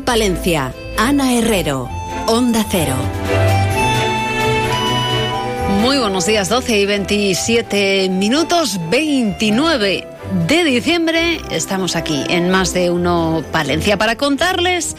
Palencia. Ana Herrero. Onda Cero. Muy buenos días, 12 y 27 minutos 29 de diciembre. Estamos aquí en Más de Uno Palencia para contarles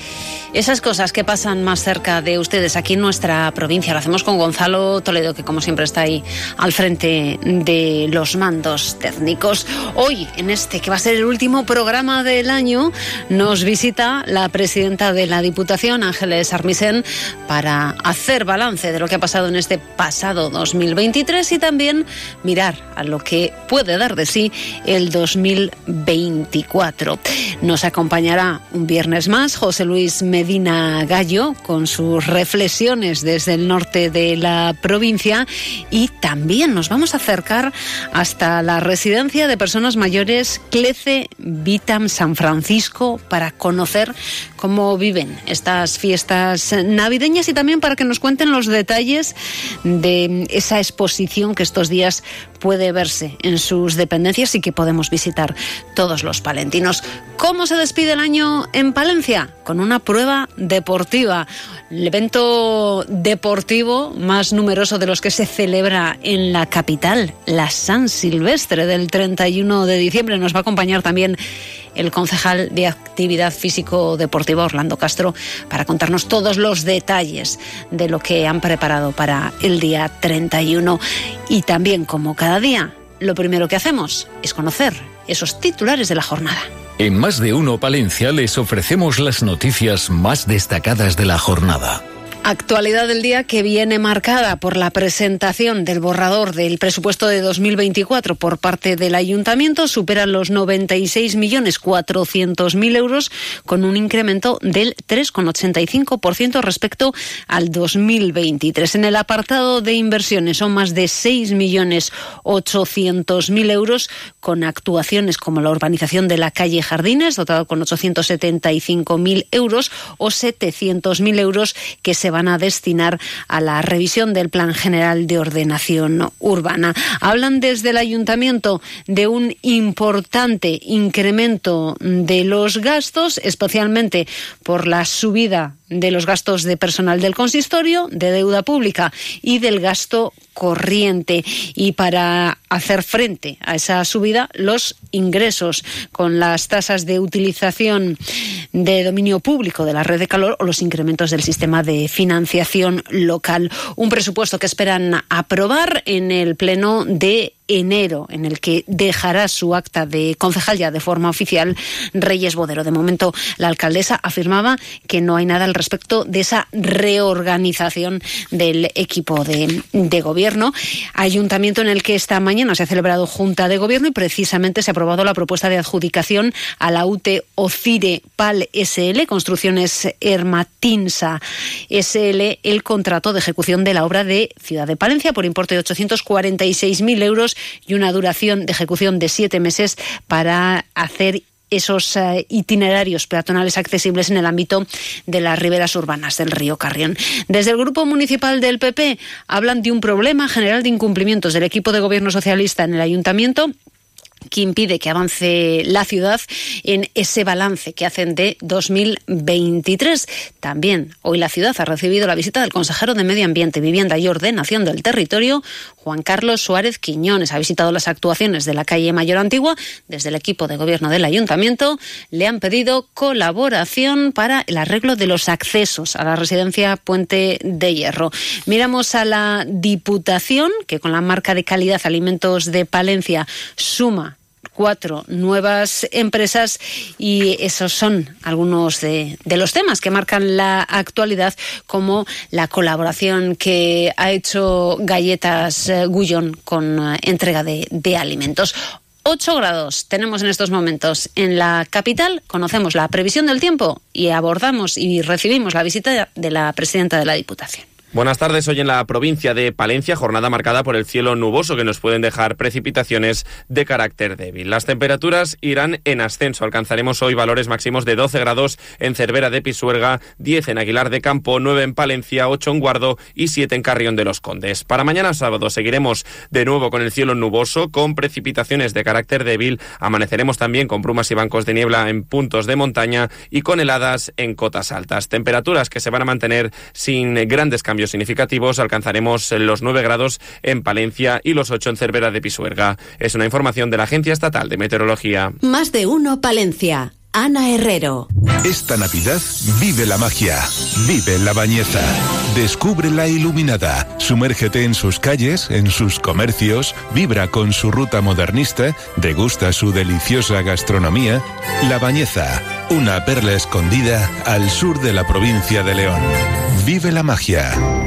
esas cosas que pasan más cerca de ustedes aquí en nuestra provincia. Lo hacemos con Gonzalo Toledo, que como siempre está ahí al frente de los mandos técnicos. Hoy, en este que va a ser el último programa del año, nos visita la presidenta de la Diputación, Ángeles Armisen, para hacer balance de lo que ha pasado en este pasado 2023 y también mirar a lo que puede dar de sí el 2024. Nos acompañará un viernes más José Luis Medina Gallo con sus reflexiones desde el norte de la provincia. Y también nos vamos a acercar hasta la residencia de personas mayores Clece Vitam San Francisco para conocer cómo viven estas fiestas navideñas y también para que nos cuenten los detalles de esa exposición que estos días puede verse en sus dependencias y que podemos visitar todos los palentinos. ¿Cómo se despide el año en Palencia? Con una prueba deportiva. El evento deportivo más numeroso de los que se celebra en la capital, la San Silvestre del 31 de diciembre. Nos va a acompañar también el concejal de Actividad Físico-Deportiva, Orlando Castro, para contarnos todos los detalles de lo que han preparado para el día 31. Y también, como cada día, lo primero que hacemos es conocer esos titulares de la jornada. En Más de Uno Palencia les ofrecemos las noticias más destacadas de la jornada. Actualidad del día que viene marcada por la presentación del borrador del presupuesto de 2024 por parte del ayuntamiento. Superan los 96.400.000 euros con un incremento del 3,85% respecto al 2023. En el apartado de inversiones son más de 6.800.000 euros con actuaciones como la urbanización de la calle Jardines, dotado con 875.000 euros o 700.000 euros que se van van a destinar a la revisión del Plan General de Ordenación Urbana. Hablan desde el Ayuntamiento de un importante incremento de los gastos, especialmente por la subida de los gastos de personal del consistorio, de deuda pública y del gasto corriente. Y para hacer frente a esa subida, los ingresos con las tasas de utilización de dominio público de la red de calor o los incrementos del sistema de financiación local. Un presupuesto que esperan aprobar en el Pleno de enero, en el que dejará su acta de concejal ya de forma oficial Reyes Bodero. De momento, la alcaldesa afirmaba que no hay nada al respecto de esa reorganización del equipo de, de gobierno. Ayuntamiento en el que esta mañana se ha celebrado Junta de Gobierno y precisamente se ha aprobado la propuesta de adjudicación a la UTE OCIRE PAL SL, Construcciones Hermatinsa SL, el contrato de ejecución de la obra de Ciudad de Palencia por importe de 846.000 euros y una duración de ejecución de siete meses para hacer esos eh, itinerarios peatonales accesibles en el ámbito de las riberas urbanas del río Carrión. Desde el Grupo Municipal del PP hablan de un problema general de incumplimientos del equipo de gobierno socialista en el ayuntamiento que impide que avance la ciudad en ese balance que hacen de 2023. También hoy la ciudad ha recibido la visita del consejero de Medio Ambiente, Vivienda y Ordenación del Territorio, Juan Carlos Suárez Quiñones. Ha visitado las actuaciones de la calle Mayor Antigua. Desde el equipo de gobierno del ayuntamiento le han pedido colaboración para el arreglo de los accesos a la residencia Puente de Hierro. Miramos a la Diputación, que con la marca de calidad Alimentos de Palencia suma cuatro nuevas empresas y esos son algunos de, los temas que marcan la actualidad, como la colaboración que ha hecho Galletas eh, Gullón con eh, entrega de, de alimentos. 8 grados tenemos en estos momentos en la capital. Conocemos la previsión del tiempo y abordamos y recibimos la visita de la presidenta de la Diputación. Buenas tardes. Hoy en la provincia de Palencia, jornada marcada por el cielo nuboso que nos pueden dejar precipitaciones de carácter débil. Las temperaturas irán en ascenso. Alcanzaremos hoy valores máximos de 12 grados en Cervera de Pisuerga, 10 en Aguilar de Campo, 9 en Palencia, 8 en Guardo y 7 en Carrión de los Condes. Para mañana sábado seguiremos de nuevo con el cielo nuboso, con precipitaciones de carácter débil. Amaneceremos también con brumas y bancos de niebla en puntos de montaña y con heladas en cotas altas. Temperaturas que se van a mantener sin grandes cambios significativos, alcanzaremos los 9 grados en Palencia y los 8 en Cervera de Pisuerga. Es una información de la Agencia Estatal de Meteorología. Más de uno Palencia. Ana Herrero. Esta Navidad vive la magia, vive la bañeza, descubre la iluminada, sumérgete en sus calles, en sus comercios, vibra con su ruta modernista, degusta su deliciosa gastronomía. La Bañeza, una perla escondida al sur de la provincia de León. Vive la magia.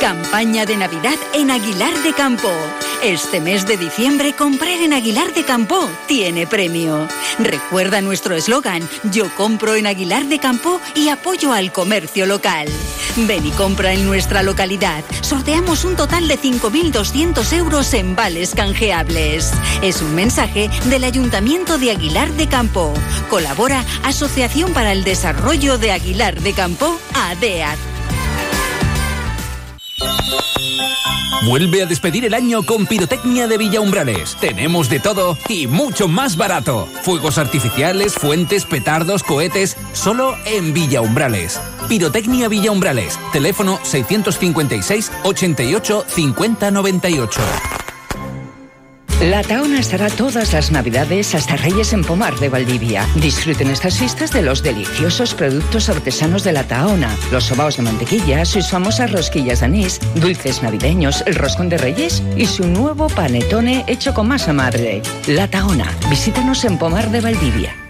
Campaña de Navidad en Aguilar de Campo. Este mes de diciembre comprar en Aguilar de Campo tiene premio. Recuerda nuestro eslogan, yo compro en Aguilar de Campo y apoyo al comercio local. Ven y compra en nuestra localidad. Sorteamos un total de 5.200 euros en vales canjeables. Es un mensaje del Ayuntamiento de Aguilar de Campo. Colabora Asociación para el Desarrollo de Aguilar de Campo, ADEAC. Vuelve a despedir el año con Pirotecnia de Villa Umbrales. Tenemos de todo y mucho más barato. Fuegos artificiales, fuentes, petardos, cohetes, solo en Villa Umbrales. Pirotecnia Villa Umbrales. Teléfono 656 88 50 98. La Taona estará todas las Navidades hasta Reyes en Pomar de Valdivia. Disfruten estas fiestas de los deliciosos productos artesanos de la Taona, los sobaos de mantequilla, sus famosas rosquillas de anís, dulces navideños, el roscón de Reyes y su nuevo panetone hecho con masa madre. La Taona, visítanos en Pomar de Valdivia.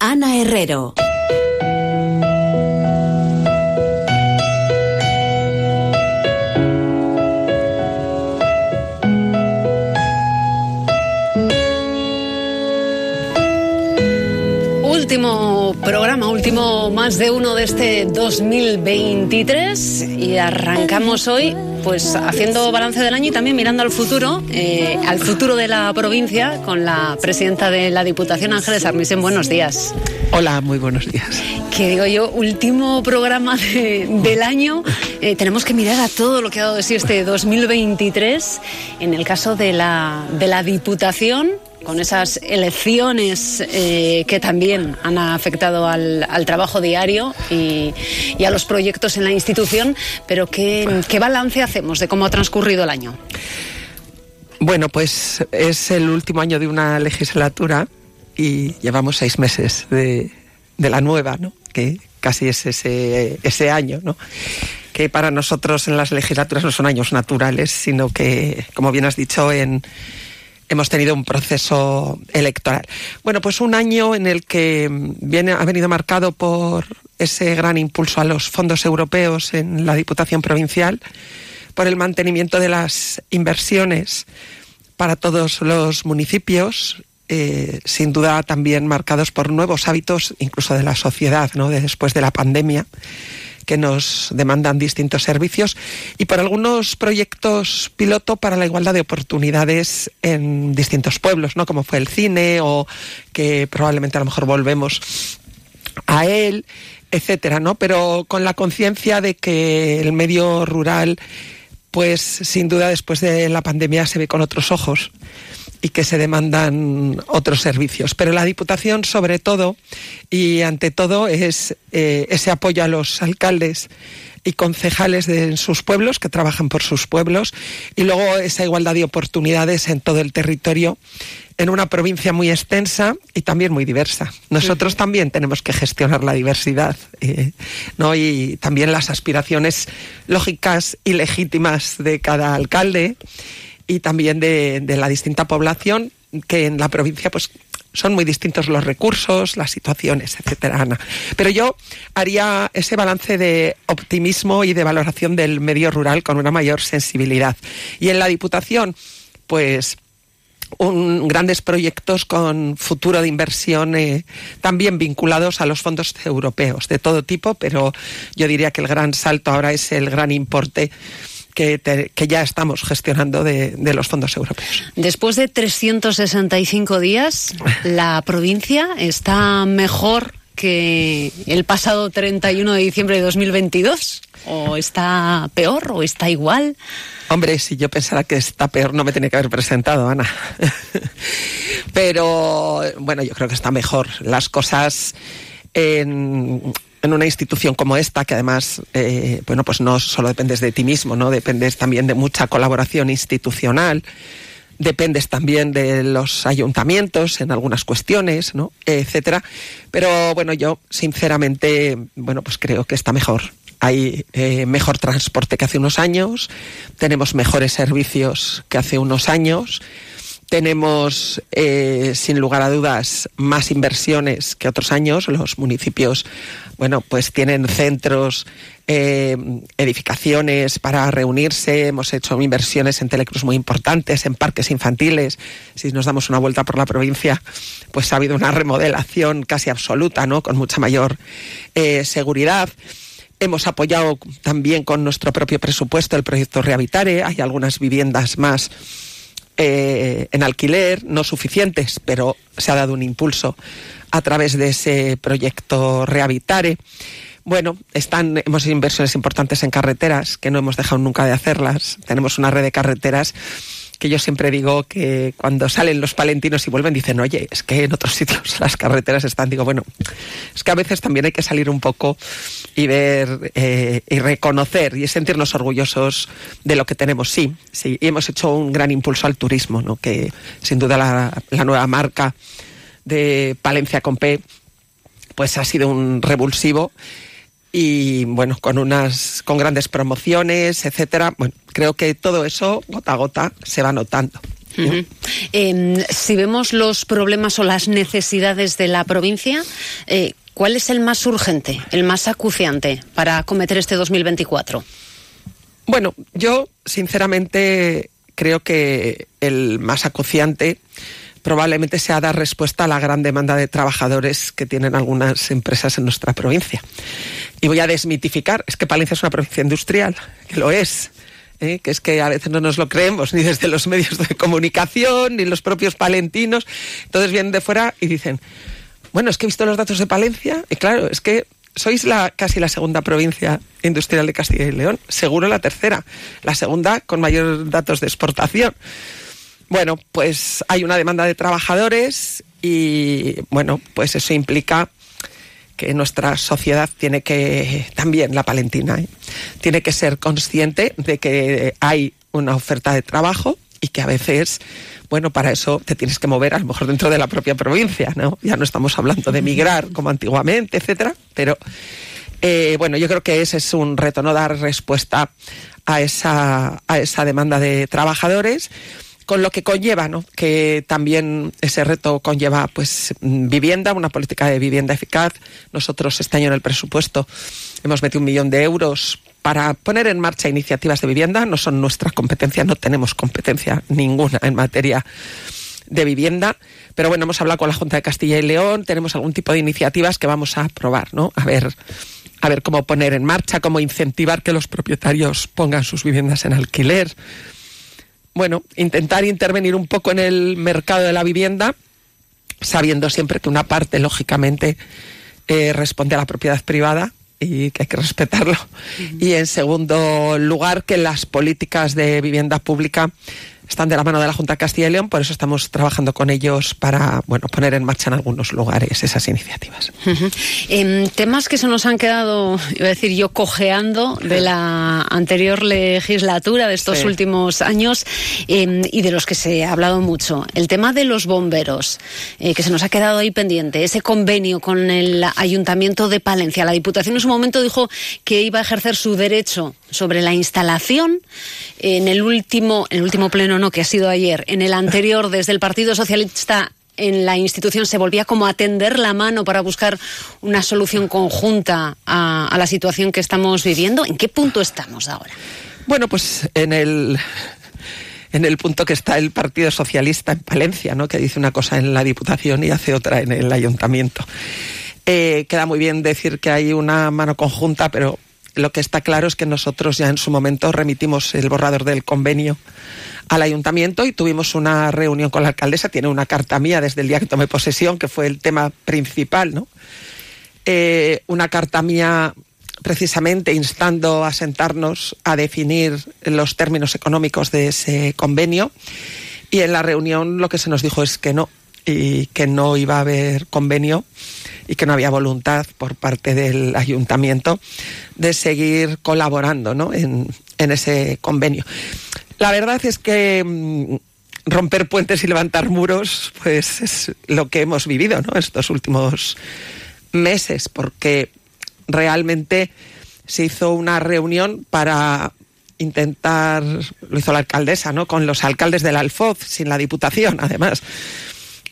Ana Herrero. Último programa, último más de uno de este 2023 y arrancamos hoy pues haciendo balance del año y también mirando al futuro, eh, al futuro de la provincia con la presidenta de la Diputación, Ángeles Armisen. Buenos días. Hola, muy buenos días. Que digo yo, último programa del año. Eh, tenemos que mirar a todo lo que ha dado de sí este 2023. En el caso de la, de la Diputación, con esas elecciones eh, que también han afectado al, trabajo diario y, a los proyectos en la institución, pero ¿qué, ¿qué balance hacemos de cómo ha transcurrido el año? Bueno, pues es el último año de una legislatura y llevamos seis meses de, de la nueva, ¿no? Que casi es ese, ese año, ¿no? Para nosotros en las legislaturas no son años naturales, sino que, como bien has dicho, en hemos tenido un proceso electoral. Bueno, pues un año en el que viene, ha venido marcado por ese gran impulso a los fondos europeos en la Diputación Provincial, por el mantenimiento de las inversiones para todos los municipios, eh, sin duda también marcados por nuevos hábitos, incluso de la sociedad, ¿no? después de la pandemia que nos demandan distintos servicios y por algunos proyectos piloto para la igualdad de oportunidades en distintos pueblos, ¿no? Como fue el cine o que probablemente a lo mejor volvemos a él, etcétera, ¿no? Pero con la conciencia de que el medio rural pues sin duda después de la pandemia se ve con otros ojos y que se demandan otros servicios. Pero la Diputación, sobre todo y ante todo, es eh, ese apoyo a los alcaldes y concejales de sus pueblos, que trabajan por sus pueblos, y luego esa igualdad de oportunidades en todo el territorio, en una provincia muy extensa y también muy diversa. Nosotros también tenemos que gestionar la diversidad eh, ¿no? y también las aspiraciones lógicas y legítimas de cada alcalde y también de, la distinta población que en la provincia pues son muy distintos los recursos, las situaciones, etcétera, Ana. Pero yo haría ese balance de optimismo y de valoración del medio rural con una mayor sensibilidad. Y en la Diputación, pues un, grandes proyectos con futuro de inversión eh, también vinculados a los fondos europeos de todo tipo, pero yo diría que el gran salto ahora es el gran importe que, ya estamos gestionando de, los fondos europeos. Después de 365 días, ¿la provincia está mejor que el pasado 31 de diciembre de 2022? ¿O está peor? ¿O está igual? Hombre, si yo pensara que está peor, no me tenía que haber presentado, Ana. Pero bueno, yo creo que está mejor. Las cosas en, en una institución como esta, que además, eh, bueno, pues no solo dependes de ti mismo, ¿no? Dependes también de mucha colaboración institucional, dependes también de los ayuntamientos en algunas cuestiones, ¿no? etcétera. Pero bueno, yo sinceramente, bueno, pues creo que está mejor. Hay eh, mejor transporte que hace unos años, tenemos mejores servicios que hace unos años tenemos, eh, sin lugar a dudas, más inversiones que otros años. Los municipios, bueno, pues tienen centros, eh, edificaciones para reunirse. Hemos hecho inversiones en Telecruz muy importantes, en parques infantiles. Si nos damos una vuelta por la provincia, pues ha habido una remodelación casi absoluta, ¿no? Con mucha mayor eh, seguridad. Hemos apoyado también con nuestro propio presupuesto el proyecto Rehabitare. Hay algunas viviendas más eh, en alquiler, no suficientes, pero se ha dado un impulso a través de ese proyecto Rehabitare. Bueno, están, hemos hecho inversiones importantes en carreteras, que no hemos dejado nunca de hacerlas. Tenemos una red de carreteras que yo siempre digo que cuando salen los palentinos y vuelven dicen, oye, es que en otros sitios las carreteras están, digo, bueno, es que a veces también hay que salir un poco y ver eh, y reconocer y sentirnos orgullosos de lo que tenemos. Sí, sí, y hemos hecho un gran impulso al turismo, ¿no? que sin duda la, nueva marca de Palencia con pues ha sido un revulsivo y bueno, con unas con grandes promociones, etcétera. Bueno, creo que todo eso gota a gota se va notando. Em, si vemos los problemas o las necesidades de la provincia, eh, ¿cuál es el más urgente, el más acuciante para acometer este 2024? Bueno, yo sinceramente creo que el más acuciante probablemente sea dar respuesta a la gran demanda de trabajadores que tienen algunas empresas en nuestra provincia. Y voy a desmitificar, es que Palencia es una provincia industrial, que lo es. ¿eh? que es que a veces no nos lo creemos ni desde los medios de comunicación ni los propios palentinos. Entonces vienen de fuera y dicen, bueno, es que he visto los datos de Palencia y claro, es que sois la, casi la segunda provincia industrial de Castilla y León, seguro la tercera, la segunda con mayor datos de exportación. Bueno, pues hay una demanda de trabajadores y bueno, pues eso implica que nuestra sociedad tiene que, también la palentina, ¿eh? tiene que ser consciente de que hay una oferta de trabajo y que a veces, bueno, para eso te tienes que mover a lo mejor dentro de la propia provincia, ¿no? Ya no estamos hablando de migrar como antiguamente, etcétera, pero eh, bueno, yo creo que ese es un reto, no dar respuesta a esa, a esa demanda de trabajadores con lo que conlleva, ¿no? Que también ese reto conlleva, pues, vivienda, una política de vivienda eficaz. Nosotros este año en el presupuesto hemos metido un millón de euros para poner en marcha iniciativas de vivienda. No son nuestra competencia, no tenemos competencia ninguna en materia de vivienda. Pero bueno, hemos hablado con la Junta de Castilla y León, tenemos algún tipo de iniciativas que vamos a aprobar, ¿no? A ver a ver cómo poner en marcha, cómo incentivar que los propietarios pongan sus viviendas en alquiler. Bueno, intentar intervenir un poco en el mercado de la vivienda, sabiendo siempre que una parte, lógicamente, eh, responde a la propiedad privada y que hay que respetarlo. Y en segundo lugar, que las políticas de vivienda pública están de la mano de la Junta de Castilla y León, por eso estamos trabajando con ellos para bueno, poner en marcha en algunos lugares esas iniciativas. En temas que se nos han quedado, iba a decir yo, cojeando de la anterior legislatura, de estos últimos años, em, y de los que se ha hablado mucho. El tema de los bomberos, eh, que se nos ha quedado ahí pendiente, ese convenio con el Ayuntamiento de Palencia. La Diputación en su momento dijo que iba a ejercer su derecho sobre la instalación en el último, en el último pleno no, que ha sido ayer, en el anterior, desde el Partido Socialista en la institución se volvía como a tender la mano para buscar una solución conjunta a, la situación que estamos viviendo. ¿En qué punto estamos ahora? Bueno, pues en el en el punto que está el Partido Socialista en Palencia, ¿no? que dice una cosa en la Diputación y hace otra en el Ayuntamiento. Eh, queda muy bien decir que hay una mano conjunta, pero lo que está claro es que nosotros ya en su momento remitimos el borrador del convenio al ayuntamiento y tuvimos una reunión con la alcaldesa. Tiene una carta mía desde el día que tomé posesión, que fue el tema principal, ¿no? Eh, una carta mía precisamente instando a sentarnos a definir los términos económicos de ese convenio. Y en la reunión lo que se nos dijo es que no, y que no iba a haber convenio y que no había voluntad por parte del ayuntamiento de seguir colaborando ¿no? en, en ese convenio. La verdad es que mm, romper puentes y levantar muros, pues es lo que hemos vivido ¿no? estos últimos meses, porque realmente se hizo una reunión para intentar, lo hizo la alcaldesa, ¿no? Con los alcaldes del Alfoz, sin la Diputación, además,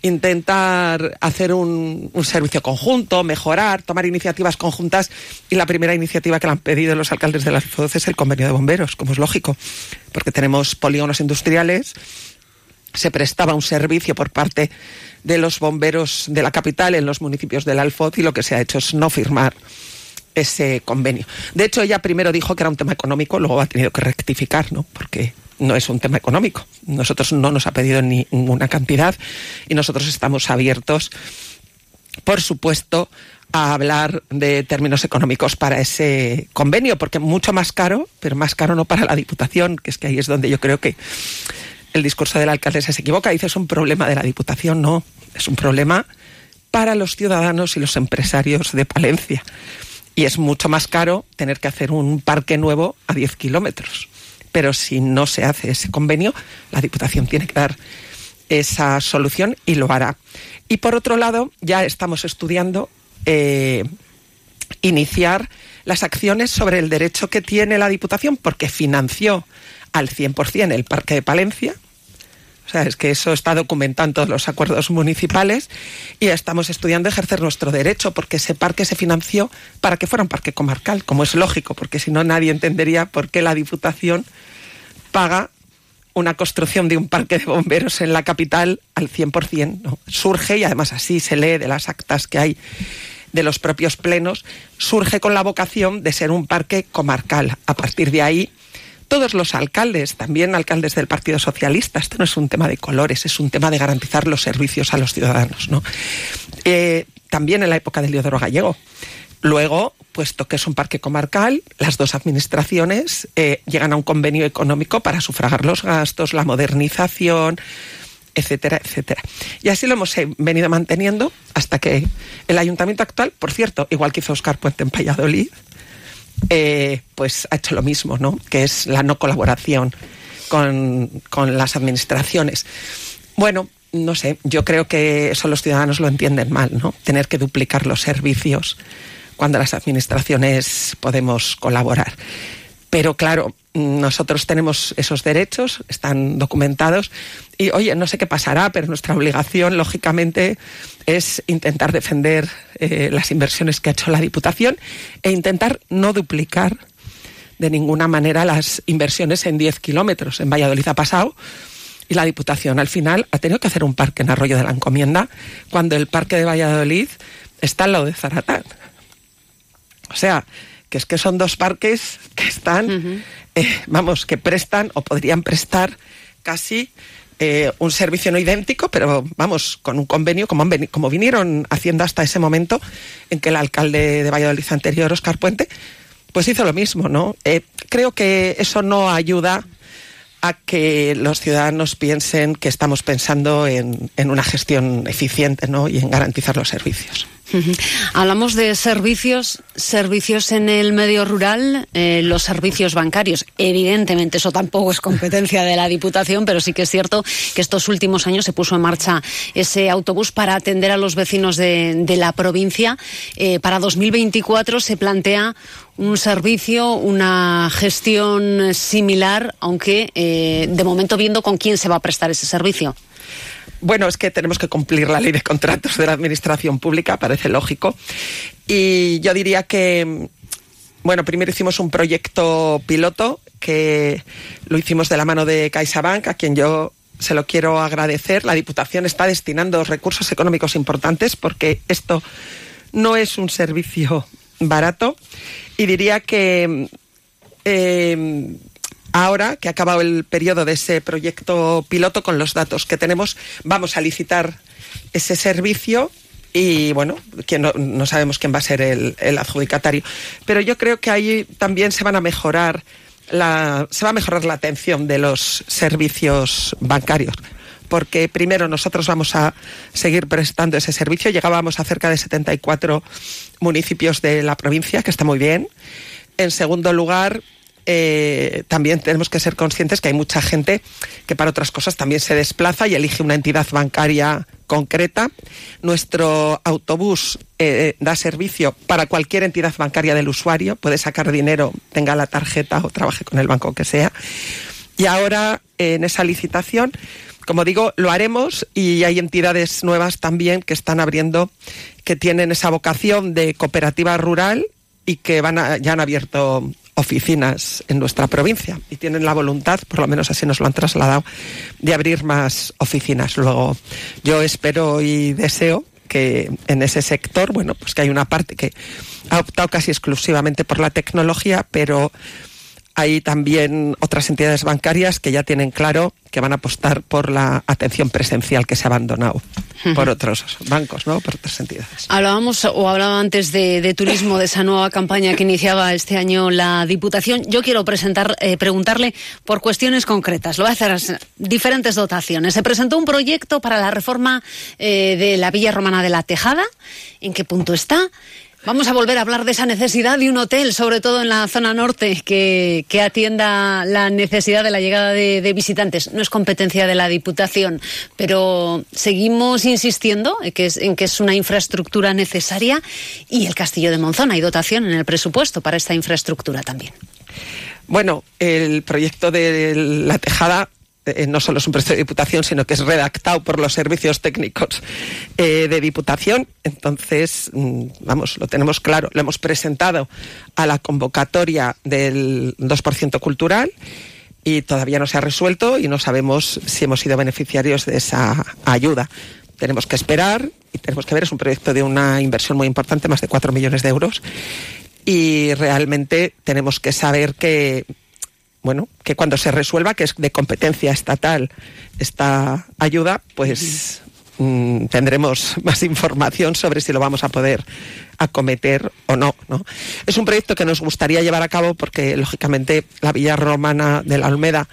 intentar hacer un, servicio conjunto, mejorar, tomar iniciativas conjuntas. Y la primera iniciativa que le han pedido los alcaldes de las FODES es el convenio de bomberos, como es lógico, porque tenemos polígonos industriales. Se prestaba un servicio por parte de los bomberos de la capital en los municipios del Alfoz y lo que se ha hecho es no firmar ese convenio. De hecho, ella primero dijo que era un tema económico, luego ha tenido que rectificar, ¿no? Porque no es un tema económico. Nosotros no nos ha pedido ninguna cantidad y nosotros estamos abiertos, por supuesto, a hablar de términos económicos para ese convenio, porque mucho más caro, pero más caro no para la Diputación, que es que ahí es donde yo creo que el discurso de la alcaldesa se equivoca. Dice es un problema de la Diputación, no, es un problema para los ciudadanos y los empresarios de Palencia. Y es mucho más caro tener que hacer un parque nuevo a 10 kilómetros pero si no se hace ese convenio, la Diputación tiene que dar esa solución y lo hará. Y por otro lado, ya estamos estudiando eh, iniciar las acciones sobre el derecho que tiene la Diputación, porque financió al 100% el Parque de Palencia. O sea, es que eso está documentado en todos los acuerdos municipales y estamos estudiando ejercer nuestro derecho porque ese parque se financió para que fuera un parque comarcal, como es lógico, porque si no nadie entendería por qué la Diputación paga una construcción de un parque de bomberos en la capital al 100%. ¿no? Surge, y además así se lee de las actas que hay de los propios plenos, surge con la vocación de ser un parque comarcal. A partir de ahí, todos los alcaldes, también alcaldes del Partido Socialista, esto no es un tema de colores, es un tema de garantizar los servicios a los ciudadanos. ¿no? Eh, también en la época de Leodoro Gallego. Luego, puesto que es un parque comarcal, las dos administraciones eh, llegan a un convenio económico para sufragar los gastos, la modernización, etcétera, etcétera. Y así lo hemos venido manteniendo hasta que el ayuntamiento actual, por cierto, igual que hizo Oscar Puente en Valladolid, eh, pues ha hecho lo mismo, ¿no? Que es la no colaboración con, con las administraciones. Bueno, no sé, yo creo que eso los ciudadanos lo entienden mal, ¿no? Tener que duplicar los servicios cuando las administraciones podemos colaborar. Pero claro, nosotros tenemos esos derechos, están documentados y, oye, no sé qué pasará, pero nuestra obligación, lógicamente, es intentar defender eh, las inversiones que ha hecho la Diputación e intentar no duplicar de ninguna manera las inversiones en 10 kilómetros. En Valladolid ha pasado y la Diputación al final ha tenido que hacer un parque en Arroyo de la Encomienda cuando el parque de Valladolid está al lado de Zaratán. O sea, que es que son dos parques que están, eh, vamos, que prestan o podrían prestar casi eh, un servicio no idéntico, pero vamos, con un convenio, como, como vinieron haciendo hasta ese momento en que el alcalde de Valladolid anterior, Oscar Puente, pues hizo lo mismo, ¿no? Eh, creo que eso no ayuda a que los ciudadanos piensen que estamos pensando en, en una gestión eficiente ¿no? y en garantizar los servicios. Hablamos de servicios, servicios en el medio rural, eh, los servicios bancarios. Evidentemente, eso tampoco es competencia de la Diputación, pero sí que es cierto que estos últimos años se puso en marcha ese autobús para atender a los vecinos de, la provincia. Eh, para 2024 se plantea un servicio, una gestión similar, aunque eh, de momento viendo con quién se va a prestar ese servicio. Bueno, es que tenemos que cumplir la ley de contratos de la administración pública, parece lógico. Y yo diría que, bueno, primero hicimos un proyecto piloto que lo hicimos de la mano de CaixaBank, a quien yo se lo quiero agradecer. La Diputación está destinando recursos económicos importantes porque esto no es un servicio barato. Y diría que eh, Ahora que ha acabado el periodo de ese proyecto piloto con los datos que tenemos, vamos a licitar ese servicio y bueno, que no, sabemos quién va a ser el, adjudicatario. Pero yo creo que ahí también se van a mejorar la, se va a mejorar la atención de los servicios bancarios. Porque primero nosotros vamos a seguir prestando ese servicio. Llegábamos a cerca de 74 municipios de la provincia, que está muy bien. En segundo lugar, eh, también tenemos que ser conscientes que hay mucha gente que para otras cosas también se desplaza y elige una entidad bancaria concreta. Nuestro autobús eh, da servicio para cualquier entidad bancaria del usuario, puede sacar dinero, tenga la tarjeta o trabaje con el banco que sea. Y ahora en esa licitación, como digo, lo haremos y hay entidades nuevas también que están abriendo, que tienen esa vocación de cooperativa rural y que van ya han abierto oficinas en nuestra provincia y tienen la voluntad, por lo menos así nos lo han trasladado, de abrir más oficinas. Luego, yo espero y deseo que en ese sector, bueno, pues que hay una parte que ha optado casi exclusivamente por la tecnología, pero hay también otras entidades bancarias que ya tienen claro que van a apostar por la atención presencial que se ha abandonado por otros bancos, ¿no? Por otras entidades. Hablábamos o hablaba antes de, turismo, de esa nueva campaña que iniciaba este año la Diputación. Yo quiero presentar, eh, preguntarle por cuestiones concretas. Lo voy a hacer diferentes dotaciones. Se presentó un proyecto para la reforma eh, de la Villa Romana de la Tejada. ¿En qué punto está? Vamos a volver a hablar de esa necesidad de un hotel, sobre todo en la zona norte, que, atienda la necesidad de la llegada de, visitantes. No es competencia de la Diputación, pero seguimos insistiendo en que, es, en que es una infraestructura necesaria y el Castillo de Monzón hay dotación en el presupuesto para esta infraestructura también. Bueno, el proyecto de la Tejada eh, no solo es un proyecto de Diputación, sino que es redactado por los servicios técnicos eh, de Diputación. Entonces, mm, vamos, lo tenemos claro. Lo hemos presentado a la convocatoria del 2% cultural y todavía no se ha resuelto y no sabemos si hemos sido beneficiarios de esa ayuda. Tenemos que esperar y tenemos que ver, es un proyecto de una inversión muy importante, más de 4 millones de euros. Y realmente tenemos que saber que bueno, que cuando se resuelva, que es de competencia estatal esta ayuda, pues mm, tendremos más información sobre si lo vamos a poder acometer o no, no. Es un proyecto que nos gustaría llevar a cabo porque, lógicamente, la Villa Romana de la Olmeda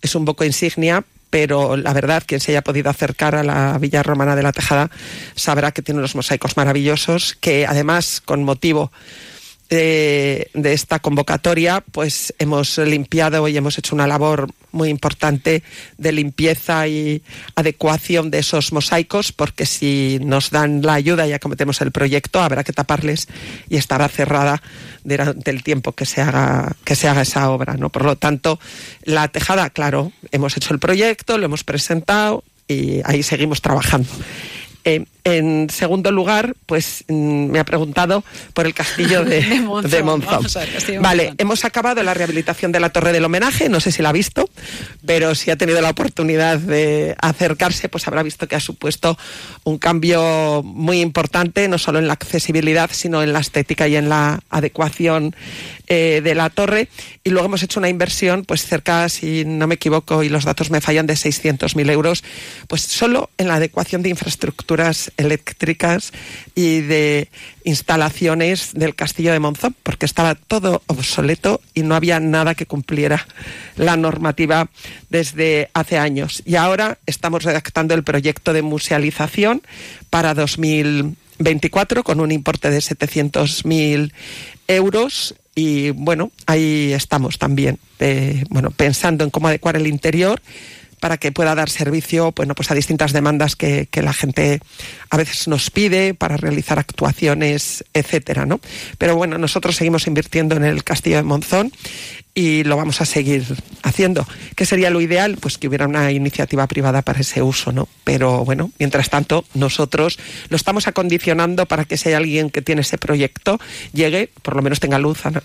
es un poco insignia, pero la verdad, quien se haya podido acercar a la Villa Romana de la Tejada sabrá que tiene unos mosaicos maravillosos que, además, con motivo de, esta convocatoria, pues hemos limpiado y hemos hecho una labor muy importante de limpieza y adecuación de esos mosaicos, porque si nos dan la ayuda y acometemos el proyecto, habrá que taparles y estará cerrada durante el tiempo que se haga, que se haga esa obra. ¿no? Por lo tanto, la tejada, claro, hemos hecho el proyecto, lo hemos presentado y ahí seguimos trabajando. Eh, En segundo lugar, pues mm, me ha preguntado por el castillo de, de Monzón. Vale, hemos acabado la rehabilitación de la Torre del Homenaje, no sé si la ha visto, pero si ha tenido la oportunidad de acercarse, pues habrá visto que ha supuesto un cambio muy importante, no solo en la accesibilidad, sino en la estética y en la adecuación eh, de la torre. Y luego hemos hecho una inversión, pues cerca, si no me equivoco y los datos me fallan, de 600.000 euros, pues solo en la adecuación de infraestructuras eléctricas y de instalaciones del castillo de Monzón, porque estaba todo obsoleto y no había nada que cumpliera la normativa desde hace años. Y ahora estamos redactando el proyecto de musealización para 2024 con un importe de 700.000 euros y bueno, ahí estamos también, eh, bueno, pensando en cómo adecuar el interior para que pueda dar servicio bueno, pues a distintas demandas que, que, la gente a veces nos pide para realizar actuaciones, etcétera, ¿no? Pero bueno, nosotros seguimos invirtiendo en el Castillo de Monzón y lo vamos a seguir haciendo. ¿Qué sería lo ideal? Pues que hubiera una iniciativa privada para ese uso, ¿no? Pero bueno, mientras tanto, nosotros lo estamos acondicionando para que si hay alguien que tiene ese proyecto, llegue, por lo menos tenga luz, ¿no?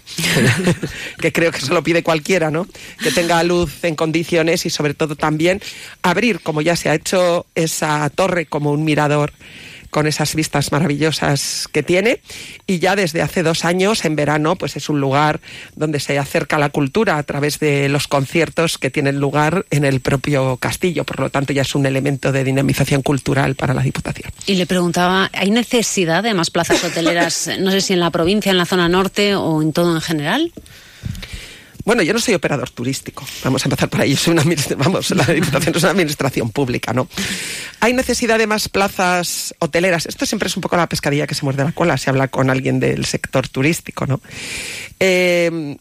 que creo que eso lo pide cualquiera, ¿no? Que tenga luz en condiciones y sobre todo también abrir, como ya se ha hecho, esa torre como un mirador con esas vistas maravillosas que tiene y ya desde hace dos años en verano pues es un lugar donde se acerca la cultura a través de los conciertos que tienen lugar en el propio castillo, por lo tanto ya es un elemento de dinamización cultural para la Diputación. Y le preguntaba, ¿hay necesidad de más plazas hoteleras, no sé si en la provincia, en la zona norte o en todo en general? Bueno, yo no soy operador turístico. Vamos a empezar por ahí. soy una, vamos, la Diputación es una administración pública, ¿no? Hay necesidad de más plazas hoteleras. Esto siempre es un poco la pescadilla que se muerde la cola si habla con alguien del sector turístico, ¿no? Eh,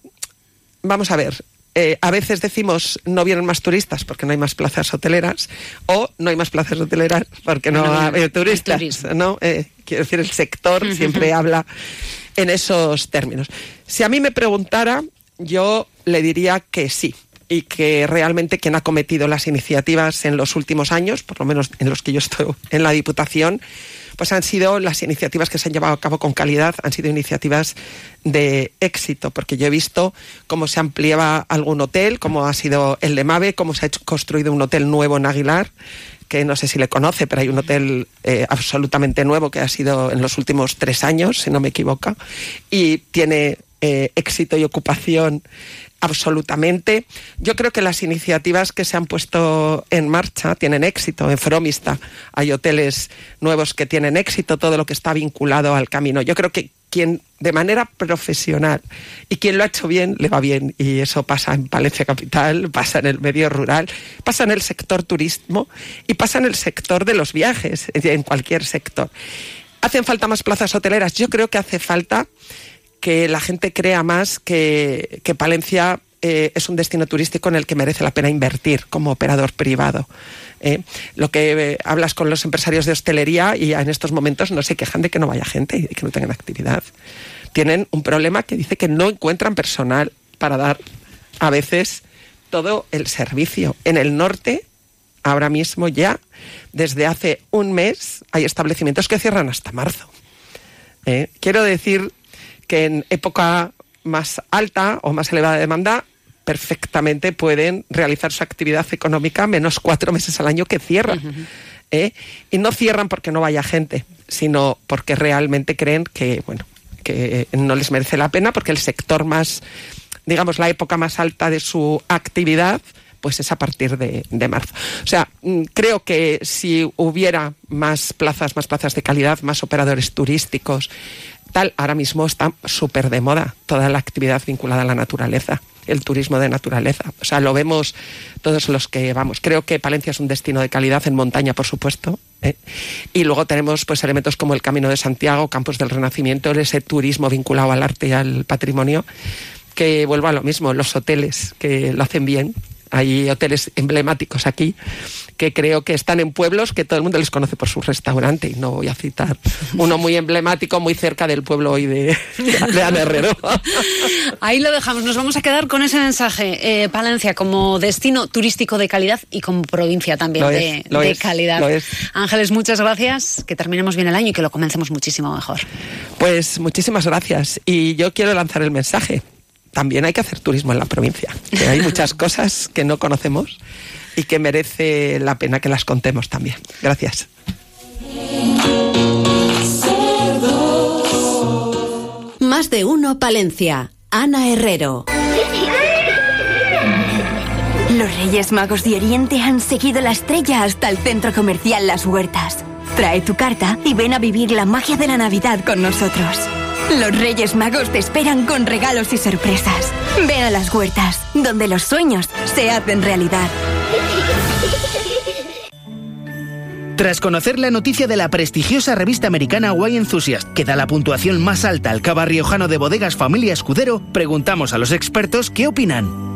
vamos a ver. Eh, a veces decimos no vienen más turistas porque no hay más plazas hoteleras o no hay más plazas hoteleras porque no, hay turistas, ¿no? Eh, quiero decir, el sector siempre habla en esos términos. Si a mí me preguntara, yo le diría que sí y que realmente quien ha cometido las iniciativas en los últimos años, por lo menos en los que yo estoy en la Diputación, pues han sido las iniciativas que se han llevado a cabo con calidad, han sido iniciativas de éxito, porque yo he visto cómo se ampliaba algún hotel, como ha sido el de Mave, cómo se ha hecho, construido un hotel nuevo en Aguilar, que no sé si le conoce, pero hay un hotel eh, absolutamente nuevo que ha sido en los últimos tres años, si no me equivoco, y tiene eh, éxito y ocupación absolutamente. Yo creo que las iniciativas que se han puesto en marcha tienen éxito. En Fromista hay hoteles nuevos que tienen éxito, todo lo que está vinculado al camino. Yo creo que quien de manera profesional y quien lo ha hecho bien, le va bien. Y eso pasa en Palencia Capital, pasa en el medio rural, pasa en el sector turismo y pasa en el sector de los viajes, en cualquier sector. ¿Hacen falta más plazas hoteleras? Yo creo que hace falta que la gente crea más que, Palencia eh, es un destino turístico en el que merece la pena invertir como operador privado. ¿eh? lo que eh, hablas con los empresarios de hostelería y en estos momentos no se quejan de que no vaya gente y que no tengan actividad. Tienen un problema que dice que no encuentran personal para dar a veces todo el servicio. En el norte, ahora mismo ya, desde hace un mes, hay establecimientos que cierran hasta marzo. Quiero decir que en época más alta o más elevada demanda perfectamente pueden realizar su actividad económica menos cuatro meses al año que cierran. ¿eh? Y no cierran porque no vaya gente, sino porque realmente creen que, bueno, que no les merece la pena porque el sector más, digamos, la época más alta de su actividad pues es a partir de, de, marzo. O sea, mm, creo que si hubiera más plazas, más plazas de calidad, más operadores turísticos, ahora mismo está súper de moda toda la actividad vinculada a la naturaleza el turismo de naturaleza. O sea, lo vemos todos los que vamos. Creo que Palencia es un destino de calidad en montaña, por supuesto. ¿eh? Y luego tenemos pues elementos como el Camino de Santiago, Campos del Renacimiento, ese turismo vinculado al arte y al patrimonio, que vuelvo a lo mismo, los hoteles que lo hacen bien, Hay hoteles emblemáticos aquí que creo que están en pueblos que todo el mundo les conoce por su restaurante. Y no voy a citar uno muy emblemático, muy cerca del pueblo hoy de, de Ana Herrero. Ahí lo dejamos. Nos vamos a quedar con ese mensaje. Eh, Palencia como destino turístico de calidad y como provincia también Lo de, es, lo de es, calidad. Ángeles, muchas gracias. Que terminemos bien el año y que lo comencemos muchísimo mejor. Pues muchísimas gracias. Y yo quiero lanzar el mensaje. También hay que hacer turismo en la provincia. Que hay muchas cosas que no conocemos y que merece la pena que las contemos también. Gracias. Más de uno Palencia. Ana Herrero. Los Reyes Magos de Oriente han seguido la estrella hasta el centro comercial Las Huertas. Trae tu carta y ven a vivir la magia de la Navidad con nosotros. Los Reyes Magos te esperan con regalos y sorpresas. Ven a Las Huertas, donde los sueños se hacen realidad. Tras conocer la noticia de la prestigiosa revista americana Wine Enthusiast, que da la puntuación más alta al cava riojano de bodegas Familia Escudero, preguntamos a los expertos qué opinan.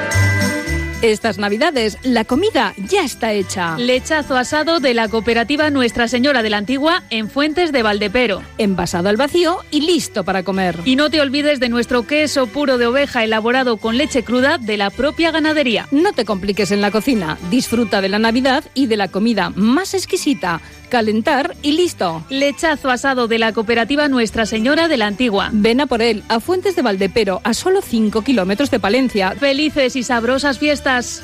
Estas navidades la comida ya está hecha. Lechazo asado de la cooperativa Nuestra Señora de la Antigua en Fuentes de Valdepero. Envasado al vacío y listo para comer. Y no te olvides de nuestro queso puro de oveja elaborado con leche cruda de la propia ganadería. No te compliques en la cocina. Disfruta de la Navidad y de la comida más exquisita. Calentar y listo. Lechazo asado de la cooperativa Nuestra Señora de la Antigua. Ven a por él a Fuentes de Valdepero, a solo 5 kilómetros de Palencia. Felices y sabrosas fiestas.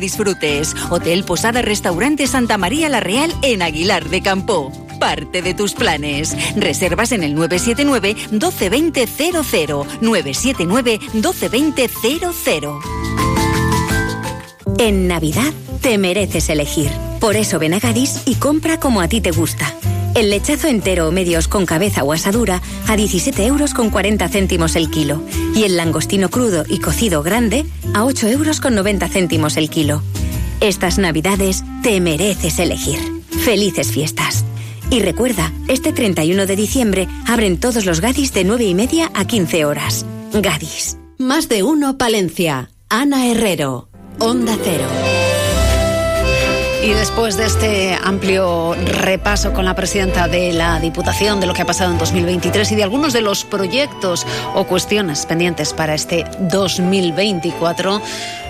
disfrutes. Hotel Posada Restaurante Santa María La Real en Aguilar de Campo. Parte de tus planes. Reservas en el 979 1220 00 979 1220 00. En Navidad te mereces elegir. Por eso ven a Gadis y compra como a ti te gusta. El lechazo entero o medios con cabeza o asadura a 17 euros con 40 céntimos el kilo. Y el langostino crudo y cocido grande a 8 euros con 90 céntimos el kilo. Estas navidades te mereces elegir. Felices fiestas. Y recuerda, este 31 de diciembre abren todos los Gadis de 9 y media a 15 horas. Gadis. Más de uno Palencia. Ana Herrero. Onda Cero. Y después de este amplio repaso con la presidenta de la Diputación de lo que ha pasado en 2023 y de algunos de los proyectos o cuestiones pendientes para este 2024,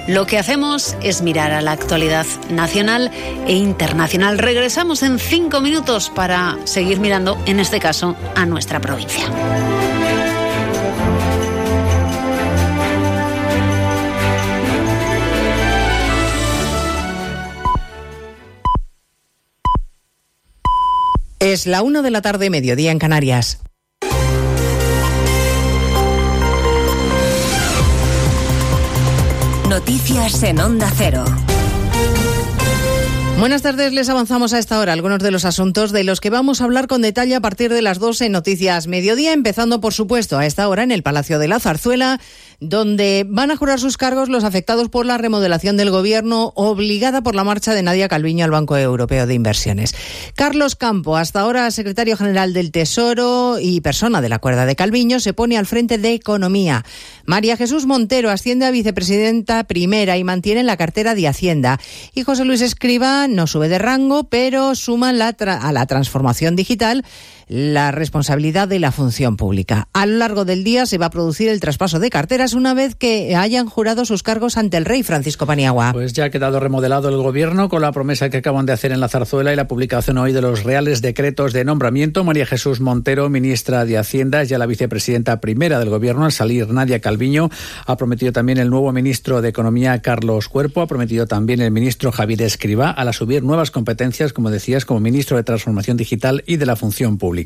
lo que hacemos es mirar a la actualidad nacional e internacional. Regresamos en cinco minutos para seguir mirando, en este caso, a nuestra provincia. Es la una de la tarde, mediodía en Canarias. Noticias en Onda Cero. Buenas tardes, les avanzamos a esta hora algunos de los asuntos de los que vamos a hablar con detalle a partir de las 12 en Noticias Mediodía, empezando por supuesto a esta hora en el Palacio de la Zarzuela, donde van a jurar sus cargos los afectados por la remodelación del gobierno obligada por la marcha de Nadia Calviño al Banco Europeo de Inversiones. Carlos Campo, hasta ahora secretario general del Tesoro y persona de la cuerda de Calviño, se pone al frente de Economía. María Jesús Montero asciende a vicepresidenta primera y mantiene la cartera de Hacienda. Y José Luis Escriba no sube de rango, pero suma la a la transformación digital la responsabilidad de la función pública. A lo largo del día se va a producir el traspaso de carteras una vez que hayan jurado sus cargos ante el rey Francisco Paniagua. Pues ya ha quedado remodelado el gobierno con la promesa que acaban de hacer en la zarzuela y la publicación hoy de los reales decretos de nombramiento. María Jesús Montero, ministra de Hacienda, ya la vicepresidenta primera del gobierno. Al salir, Nadia Calviño ha prometido también el nuevo ministro de Economía, Carlos Cuerpo. Ha prometido también el ministro Javier Escribá al asumir nuevas competencias, como decías, como ministro de Transformación Digital y de la Función Pública.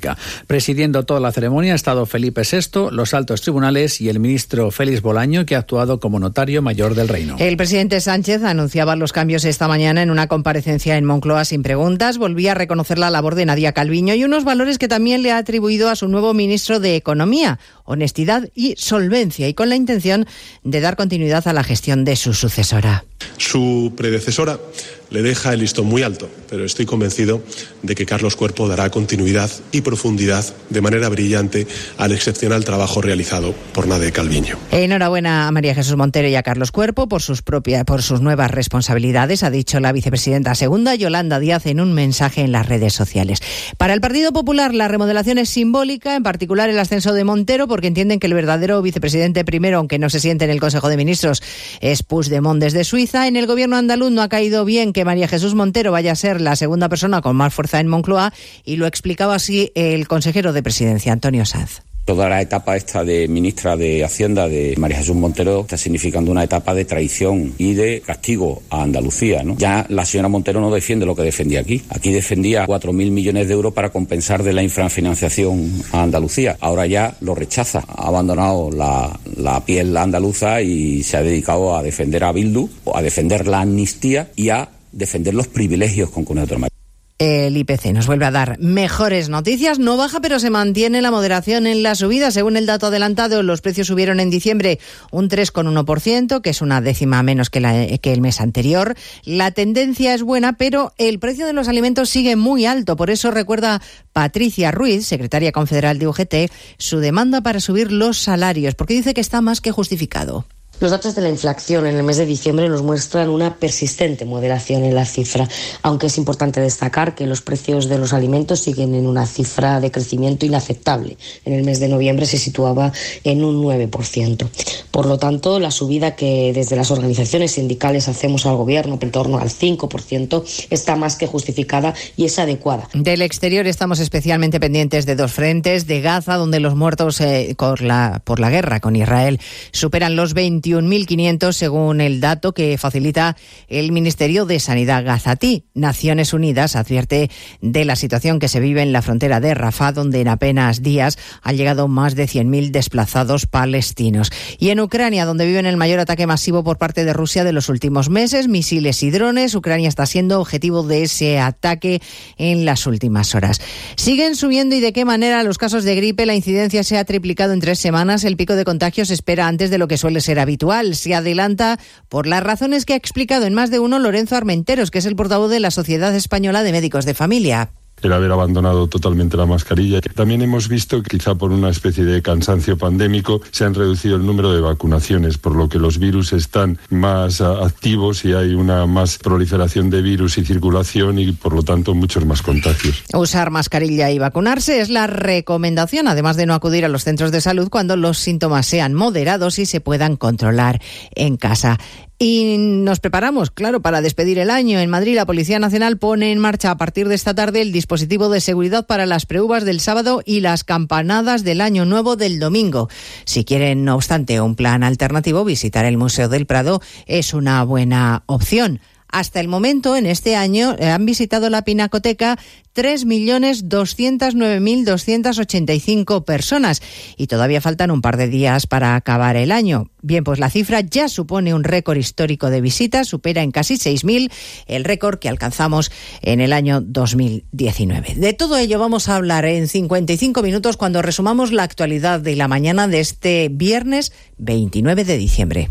Presidiendo toda la ceremonia ha estado Felipe VI, los altos tribunales y el ministro Félix Bolaño, que ha actuado como notario mayor del reino. El presidente Sánchez anunciaba los cambios esta mañana en una comparecencia en Moncloa sin preguntas. Volvía a reconocer la labor de Nadia Calviño y unos valores que también le ha atribuido a su nuevo ministro de Economía, honestidad y solvencia, y con la intención de dar continuidad a la gestión de su sucesora. Su predecesora le deja el listón muy alto, pero estoy convencido de que Carlos Cuerpo dará continuidad y profundidad de manera brillante al excepcional trabajo realizado por Nadia Calviño. Enhorabuena a María Jesús Montero y a Carlos Cuerpo por sus propias, por sus nuevas responsabilidades, ha dicho la vicepresidenta segunda Yolanda Díaz en un mensaje en las redes sociales. Para el Partido Popular la remodelación es simbólica, en particular el ascenso de Montero, porque entienden que el verdadero vicepresidente primero, aunque no se siente en el Consejo de Ministros, es Puigdemont desde Suiza. En el gobierno andaluz no ha caído bien que María Jesús Montero vaya a ser la segunda persona con más fuerza en Moncloa y lo explicaba así el consejero de presidencia, Antonio Sanz. Toda la etapa esta de ministra de Hacienda de María Jesús Montero está significando una etapa de traición y de castigo a Andalucía. Ya la señora Montero no defiende lo que defendía aquí. Aquí defendía 4.000 millones de euros para compensar de la infrafinanciación a Andalucía. Ahora ya lo rechaza. Ha abandonado la, la piel andaluza y se ha dedicado a defender a Bildu, a defender la amnistía y a defender los privilegios con. El IPC nos vuelve a dar mejores noticias. No baja, pero se mantiene la moderación en la subida. Según el dato adelantado, los precios subieron en diciembre un 3,1%, que es una décima menos que, la, que el mes anterior. La tendencia es buena, pero el precio de los alimentos sigue muy alto. Por eso recuerda Patricia Ruiz, secretaria confederal de UGT, su demanda para subir los salarios, porque dice que está más que justificado. Los datos de la inflación en el mes de diciembre nos muestran una persistente moderación en la cifra, aunque es importante destacar que los precios de los alimentos siguen en una cifra de crecimiento inaceptable. En el mes de noviembre se situaba en un 9%. Por lo tanto, la subida que desde las organizaciones sindicales hacemos al gobierno, en torno al 5%, está más que justificada y es adecuada. Del exterior estamos especialmente pendientes de dos frentes, de Gaza, donde los muertos eh, por, la, por la guerra con Israel superan los 20 21.500 según el dato que facilita el Ministerio de Sanidad gazatí. Naciones Unidas advierte de la situación que se vive en la frontera de Rafah, donde en apenas días han llegado más de 100.000 desplazados palestinos. Y en Ucrania, donde viven el mayor ataque masivo por parte de Rusia de los últimos meses, misiles y drones, Ucrania está siendo objetivo de ese ataque en las últimas horas. Siguen subiendo y de qué manera los casos de gripe, la incidencia se ha triplicado en tres semanas, el pico de contagios espera antes de lo que suele ser habitual se adelanta por las razones que ha explicado en más de uno Lorenzo Armenteros, que es el portavoz de la Sociedad Española de Médicos de Familia el haber abandonado totalmente la mascarilla. También hemos visto que quizá por una especie de cansancio pandémico se han reducido el número de vacunaciones, por lo que los virus están más activos y hay una más proliferación de virus y circulación y por lo tanto muchos más contagios. Usar mascarilla y vacunarse es la recomendación, además de no acudir a los centros de salud cuando los síntomas sean moderados y se puedan controlar en casa. Y nos preparamos, claro, para despedir el año. En Madrid, la Policía Nacional pone en marcha a partir de esta tarde el dispositivo de seguridad para las preuvas del sábado y las campanadas del Año Nuevo del domingo. Si quieren, no obstante, un plan alternativo, visitar el Museo del Prado es una buena opción. Hasta el momento, en este año, eh, han visitado la Pinacoteca 3.209.285 personas y todavía faltan un par de días para acabar el año. Bien, pues la cifra ya supone un récord histórico de visitas, supera en casi 6.000 el récord que alcanzamos en el año 2019. De todo ello vamos a hablar en 55 minutos cuando resumamos la actualidad de la mañana de este viernes 29 de diciembre.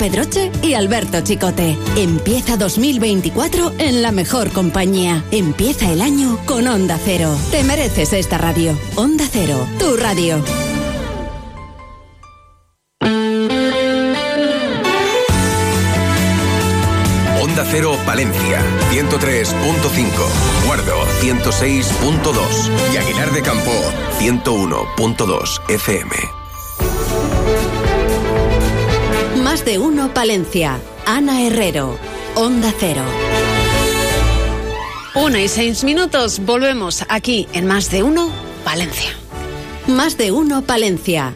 Pedroche y Alberto Chicote. Empieza 2024 en la mejor compañía. Empieza el año con Onda Cero. Te mereces esta radio. Onda Cero, tu radio. Onda Cero Palencia, 103.5, Guardo, 106.2 y Aguilar de Campo, 101.2 FM. Más de uno Palencia. Ana Herrero. Onda Cero. Una y seis minutos, volvemos aquí en Más de Uno, Valencia. Más de uno Palencia.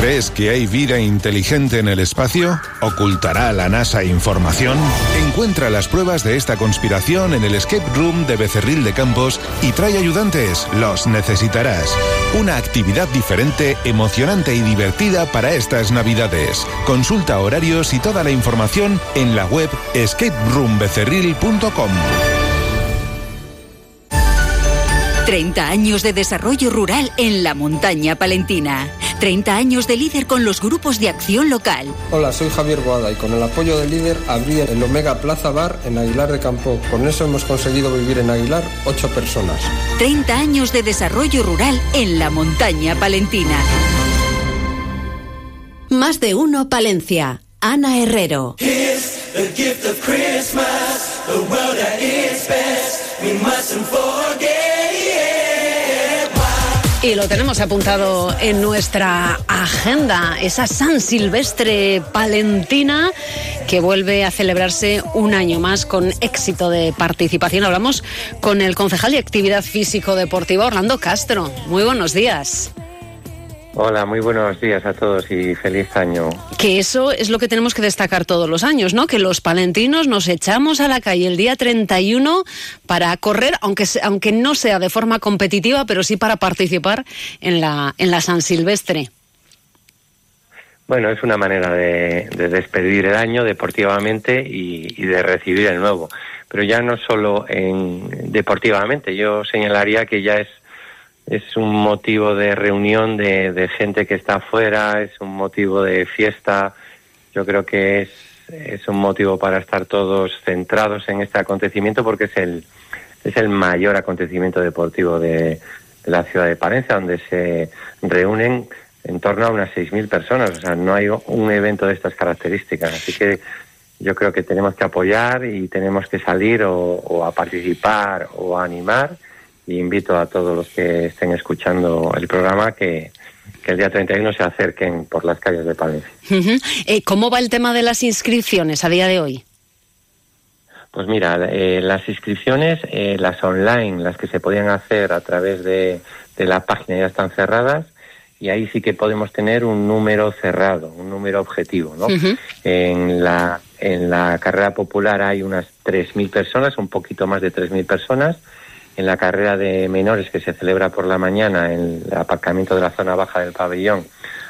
¿Crees que hay vida inteligente en el espacio? ¿Ocultará la NASA información? Encuentra las pruebas de esta conspiración en el Escape Room de Becerril de Campos y trae ayudantes. Los necesitarás. Una actividad diferente, emocionante y divertida para estas Navidades. Consulta horarios y toda la información en la web escaperoombecerril.com. 30 años de desarrollo rural en la montaña palentina. 30 años de líder con los grupos de acción local. Hola, soy Javier Boada y con el apoyo del líder abrí el Omega Plaza Bar en Aguilar de Campo. Con eso hemos conseguido vivir en Aguilar ocho personas. 30 años de desarrollo rural en la montaña palentina. Más de uno Palencia. Ana Herrero. Y lo tenemos apuntado en nuestra agenda, esa San Silvestre Palentina que vuelve a celebrarse un año más con éxito de participación. Hablamos con el concejal de Actividad Físico Deportiva, Orlando Castro. Muy buenos días. Hola, muy buenos días a todos y feliz año. Que eso es lo que tenemos que destacar todos los años, ¿no? Que los palentinos nos echamos a la calle el día 31 para correr, aunque, aunque no sea de forma competitiva, pero sí para participar en la, en la San Silvestre. Bueno, es una manera de, de despedir el año deportivamente y, y, de recibir el nuevo. Pero ya no solo en, deportivamente, yo señalaría que ya es es un motivo de reunión de, de, gente que está afuera, es un motivo de fiesta. Yo creo que es, es un motivo para estar todos centrados en este acontecimiento porque es el, es el mayor acontecimiento deportivo de, la ciudad de Palencia, donde se reúnen en torno a unas 6.000 personas. O sea, no hay un evento de estas características. Así que yo creo que tenemos que apoyar y tenemos que salir o, o a participar o a animar y invito a todos los que estén escuchando el programa que, que el día 31 se acerquen por las calles de Palencia. Uh -huh. eh, ¿Cómo va el tema de las inscripciones a día de hoy? Pues mira, eh, las inscripciones, eh, las online, las que se podían hacer a través de, de la página ya están cerradas y ahí sí que podemos tener un número cerrado, un número objetivo, ¿no? Uh -huh. En la en la carrera popular hay unas 3.000 personas, un poquito más de 3.000 personas. En la carrera de menores que se celebra por la mañana en el aparcamiento de la zona baja del pabellón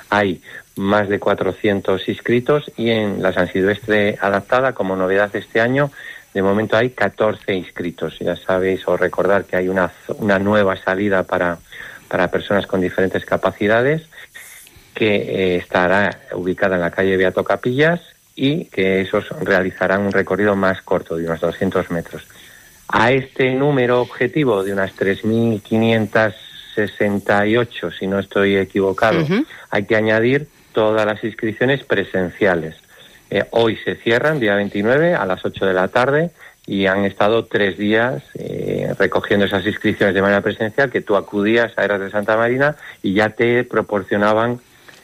hay más de 400 inscritos y en la San Silvestre adaptada, como novedad de este año, de momento hay 14 inscritos. Ya sabéis o recordar que hay una, una nueva salida para, para personas con diferentes capacidades que eh, estará ubicada en la calle Beato Capillas y que esos realizarán un recorrido más corto, de unos 200 metros. A este número objetivo de unas 3.568, si no estoy equivocado, uh -huh. hay que añadir todas las inscripciones presenciales. Eh, hoy se cierran, día 29, a las 8 de la tarde, y han estado tres días eh, eh, recogiendo esas inscripciones de manera presencial, que tú acudías a Eras de Santa Marina y ya te proporcionaban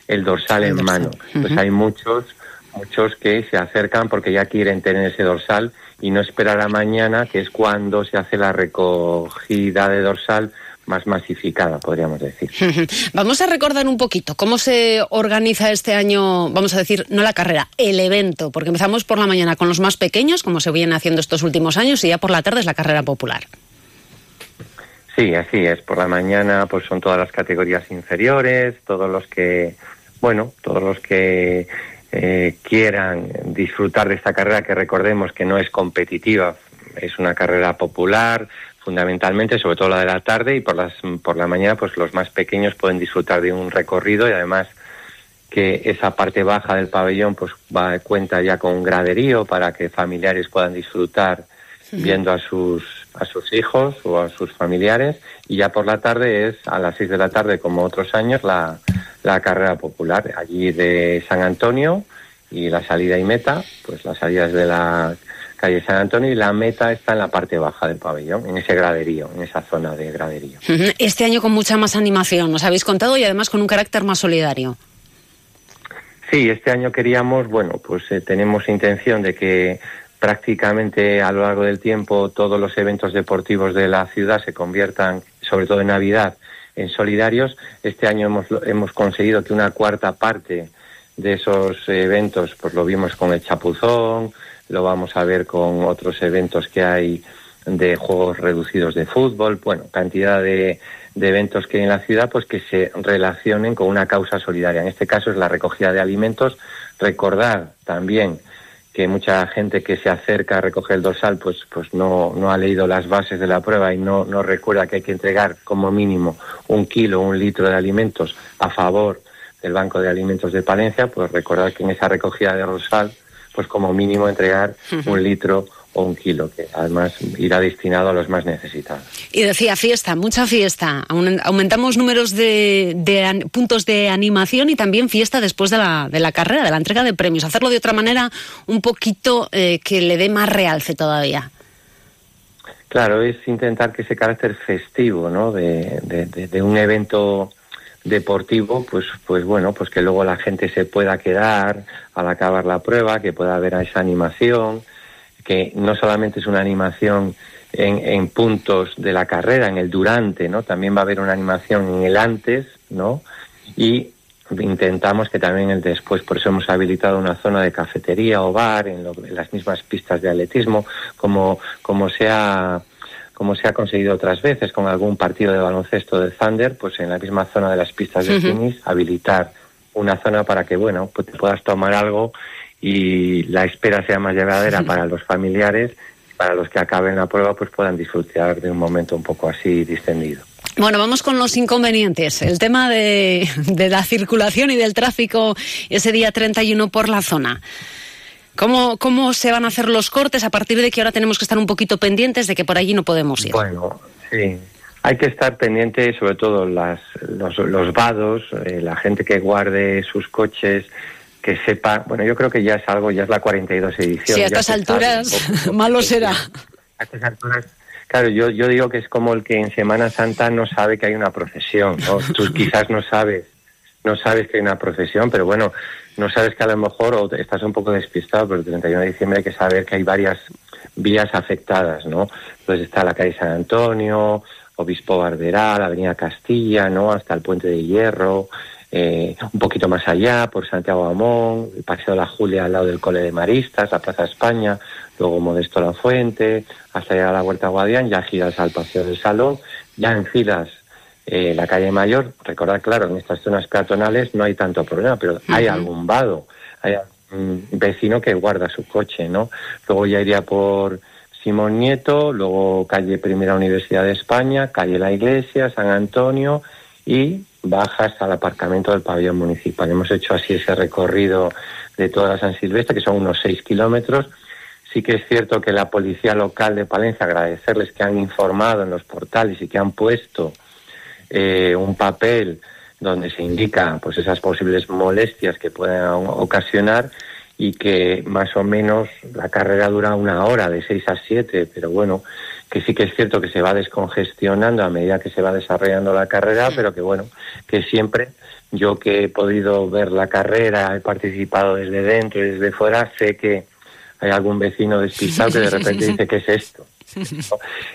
el dorsal en mano. Pues hay muchos, muchos que se acercan porque ya quieren tener ese dorsal y no esperar a mañana, que es cuando se hace la recogida de dorsal más masificada, podríamos decir. Vamos a recordar un poquito cómo se organiza este año, vamos a decir, no la carrera, el evento, porque empezamos por la mañana con los más pequeños, como se viene haciendo estos últimos años, y ya por la tarde es la carrera popular. Sí, así es. Por la mañana, pues son todas las categorías inferiores, todos los que, bueno, todos los que eh, quieran disfrutar de esta carrera, que recordemos que no es competitiva, es una carrera popular, fundamentalmente, sobre todo la de la tarde y por, las, por la mañana, pues los más pequeños pueden disfrutar de un recorrido y además que esa parte baja del pabellón pues va cuenta ya con un graderío para que familiares puedan disfrutar viendo a sus a sus hijos o a sus familiares y ya por la tarde es a las seis de la tarde como otros años la, la carrera popular allí de San Antonio y la salida y meta pues las salidas de la calle San Antonio y la meta está en la parte baja del pabellón, en ese graderío, en esa zona de graderío. Este año con mucha más animación, nos habéis contado, y además con un carácter más solidario. Sí, este año queríamos, bueno, pues eh, tenemos intención de que prácticamente a lo largo del tiempo todos los eventos deportivos de la ciudad se conviertan, sobre todo en Navidad, en solidarios. Este año hemos, hemos conseguido que una cuarta parte de esos eventos, pues lo vimos con el Chapuzón, lo vamos a ver con otros eventos que hay de juegos reducidos de fútbol, bueno, cantidad de, de, eventos que hay en la ciudad, pues que se relacionen con una causa solidaria. En este caso es la recogida de alimentos. Recordar también que mucha gente que se acerca a recoger el dorsal, pues, pues no, no ha leído las bases de la prueba y no, no recuerda que hay que entregar como mínimo un kilo, un litro de alimentos a favor del Banco de Alimentos de Palencia, pues recordar que en esa recogida de dorsal pues como mínimo entregar un litro o un kilo, que además irá destinado a los más necesitados. Y decía fiesta, mucha fiesta. Aumentamos números de, puntos de animación y también fiesta después de la, de la, carrera, de la entrega de premios. Hacerlo de otra manera un poquito eh, que le dé más realce todavía. Claro, es intentar que ese carácter festivo ¿no? de, de un evento deportivo, pues, pues bueno, pues que luego la gente se pueda quedar al acabar la prueba, que pueda haber esa animación, que no solamente es una animación en, en, puntos de la carrera, en el durante, ¿no? También va a haber una animación en el antes, ¿no? Y intentamos que también el después, por eso hemos habilitado una zona de cafetería o bar en, en las mismas pistas de atletismo, como, como sea como se ha conseguido otras veces con algún partido de baloncesto del Thunder, pues en la misma zona de las pistas de tenis, habilitar una zona para que, bueno, pues te puedas tomar algo y la espera sea más llevadera para los familiares para los que acaben la prueba pues puedan disfrutar de un momento un poco así distendido. Bueno, vamos con los inconvenientes. El tema de, de la circulación y del tráfico ese día 31 por la zona. ¿Cómo, ¿Cómo se van a hacer los cortes a partir de que ahora tenemos que estar un poquito pendientes de que por allí no podemos ir? Bueno, sí. Hay que estar pendientes, sobre todo las, los, los vados, eh, la gente que guarde sus coches, que sepa. Bueno, yo creo que ya es algo, ya es la 42 edición. Sí, a estas alturas, malo será. A estas alturas. Claro, yo, yo digo que es como el que en Semana Santa no sabe que hay una procesión, ¿no? Tú quizás no sabes, no sabes que hay una procesión, pero bueno, no sabes que a lo mejor o estás un poco despistado, pero el 31 de diciembre hay que saber que hay varias vías afectadas, ¿no? Entonces está la calle San Antonio, Obispo Barberá, la Avenida Castilla, ¿no? Hasta el Puente de Hierro, eh, un poquito más allá, por Santiago Amón, el Paseo de la Julia al lado del Cole de Maristas, la Plaza España, luego Modesto La Fuente, hasta llegar a la Huerta Guadián, ya giras al Paseo del Salón, ya en filas eh, la calle Mayor, recordar, claro, en estas zonas peatonales no hay tanto problema, pero hay algún vado, hay un vecino que guarda su coche, ¿no? Luego ya iría por Simón Nieto, luego calle Primera Universidad de España, calle La Iglesia, San Antonio y baja hasta el aparcamiento del pabellón municipal. Hemos hecho así ese recorrido de toda la San Silvestre, que son unos seis kilómetros. Sí que es cierto que la policía local de Palencia, agradecerles que han informado en los portales y que han puesto eh, un papel donde se indica pues esas posibles molestias que puedan ocasionar y que más o menos la carrera dura una hora de 6 a 7, pero bueno, que sí que es cierto que se va descongestionando a medida que se va desarrollando la carrera, pero que bueno, que siempre yo que he podido ver la carrera, he participado desde dentro y desde fuera, sé que hay algún vecino despistado que de repente dice, ¿qué es esto?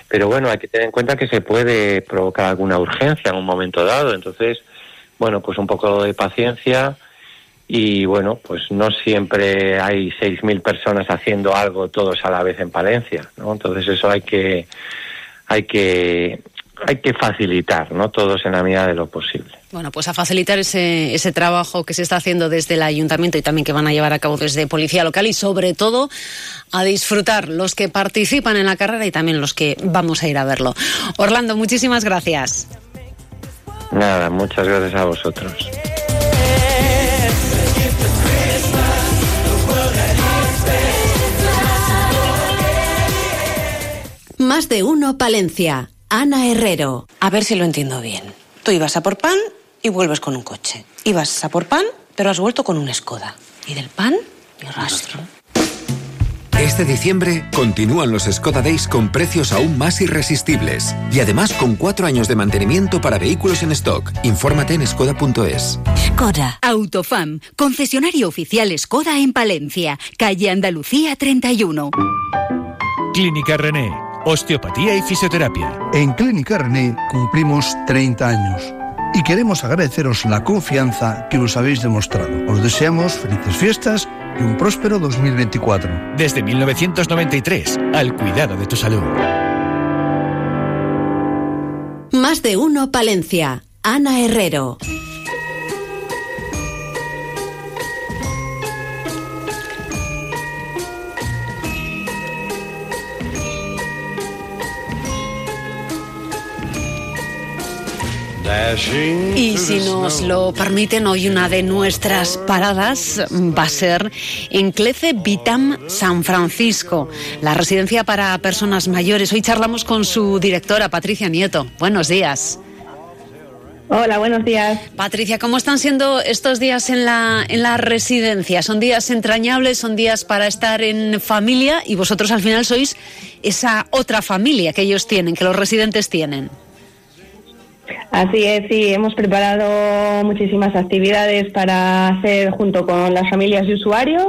Pero bueno, hay que tener en cuenta que se puede provocar alguna urgencia en un momento dado. Entonces, bueno, pues un poco de paciencia y bueno, pues no siempre hay 6.000 personas haciendo algo todos a la vez en Palencia, ¿no? Entonces eso hay que, hay que, hay que facilitar, ¿no? Todos en la medida de lo posible. Bueno, pues a facilitar ese, ese trabajo que se está haciendo desde el ayuntamiento y también que van a llevar a cabo desde Policía Local y sobre todo a disfrutar los que participan en la carrera y también los que vamos a ir a verlo. Orlando, muchísimas gracias. Nada, muchas gracias a vosotros. Más de uno, Palencia. Ana Herrero. A ver si lo entiendo bien. Tú ibas a por pan y vuelves con un coche. Ibas a por pan, pero has vuelto con un Skoda. Y del pan, ni rastro. Este diciembre continúan los Skoda Days con precios aún más irresistibles y además con cuatro años de mantenimiento para vehículos en stock. Infórmate en skoda.es. Skoda Autofam, concesionario oficial Skoda en Palencia, calle Andalucía 31. Clínica René, osteopatía y fisioterapia. En Clínica René cumplimos 30 años y queremos agradeceros la confianza que nos habéis demostrado. Os deseamos felices fiestas y un próspero 2024. Desde 1993, al cuidado de tu salud. Más de uno, Palencia. Ana Herrero. Y si nos lo permiten, hoy una de nuestras paradas va a ser en Clece Vitam San Francisco, la residencia para personas mayores. Hoy charlamos con su directora, Patricia Nieto. Buenos días. Hola, buenos días. Patricia, ¿cómo están siendo estos días en la, en la residencia? ¿Son días entrañables? ¿Son días para estar en familia? Y vosotros al final sois esa otra familia que ellos tienen, que los residentes tienen. Así es, sí, hemos preparado muchísimas actividades para hacer junto con las familias y usuarios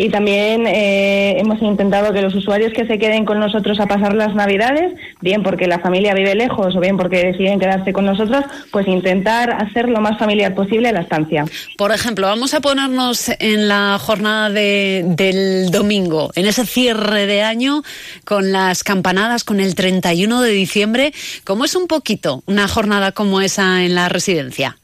y también eh, hemos intentado que los usuarios que se queden con nosotros a pasar las Navidades, bien porque la familia vive lejos o bien porque deciden quedarse con nosotros, pues intentar hacer lo más familiar posible la estancia. Por ejemplo, vamos a ponernos en la jornada de, del domingo, en ese cierre de año con las campanadas, con el 31 de diciembre. ¿Cómo es un poquito una jornada como esa en la residencia?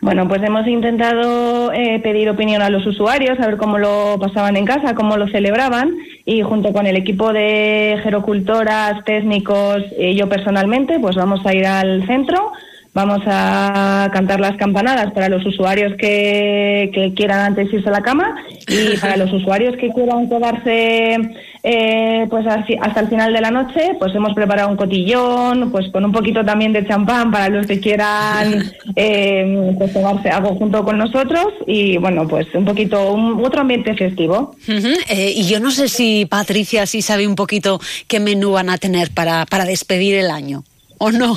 Bueno, pues hemos intentado eh, pedir opinión a los usuarios, a ver cómo lo pasaban en casa, cómo lo celebraban y junto con el equipo de gerocultoras, técnicos y yo personalmente, pues vamos a ir al centro, vamos a cantar las campanadas para los usuarios que, que quieran antes irse a la cama y para los usuarios que quieran quedarse eh, pues hasta el final de la noche, pues hemos preparado un cotillón, pues con un poquito también de champán para los que quieran eh, pues tomarse algo junto con nosotros y bueno, pues un poquito, un, otro ambiente festivo. Eh, y yo no sé si Patricia sí sabe un poquito qué menú van a tener para, para despedir el año, ¿o no?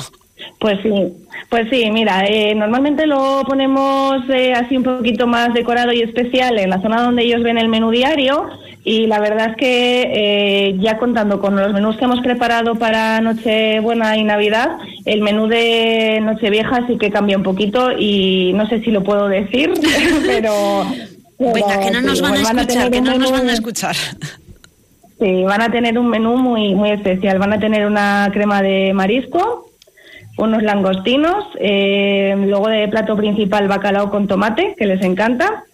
Pues sí, pues sí, mira, eh, normalmente lo ponemos eh, así un poquito más decorado y especial en la zona donde ellos ven el menú diario y la verdad es que eh, ya contando con los menús que hemos preparado para Nochebuena y Navidad, el menú de Nochevieja sí que cambia un poquito y no sé si lo puedo decir, pero... Venga, que no nos van a escuchar, que no nos van a escuchar. Sí, van a tener un menú muy, muy especial. Van a tener una crema de marisco, unos langostinos, eh, luego de plato principal bacalao con tomate, que les encanta,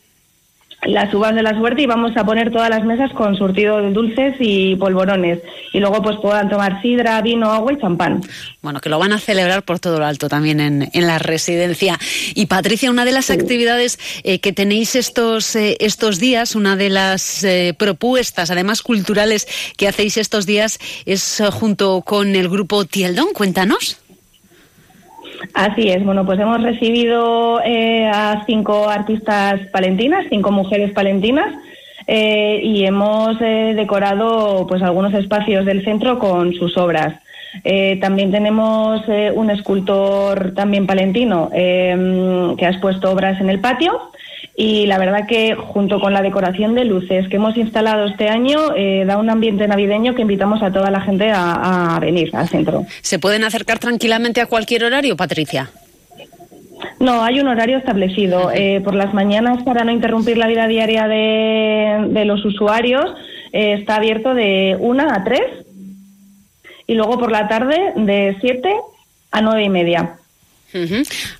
las uvas de la suerte y vamos a poner todas las mesas con surtido de dulces y polvorones. Y luego pues puedan tomar sidra, vino, agua y champán. Bueno, que lo van a celebrar por todo lo alto también en, en la residencia. Y Patricia, una de las actividades eh, que tenéis estos, eh, estos días, una de las eh, propuestas, además culturales, que hacéis estos días es junto con el grupo Tieldon. Cuéntanos. Así es, bueno, pues hemos recibido eh, a cinco artistas palentinas, cinco mujeres palentinas, eh, y hemos eh, decorado pues algunos espacios del centro con sus obras. Eh, también tenemos eh, un escultor también palentino eh, que ha expuesto obras en el patio y la verdad que junto con la decoración de luces que hemos instalado este año eh, da un ambiente navideño que invitamos a toda la gente a, a venir al centro. ¿Se pueden acercar tranquilamente a cualquier horario, Patricia? No, hay un horario establecido. Eh, por las mañanas, para no interrumpir la vida diaria de, de los usuarios, eh, está abierto de 1 a 3 y luego por la tarde de 7 a 9 y media.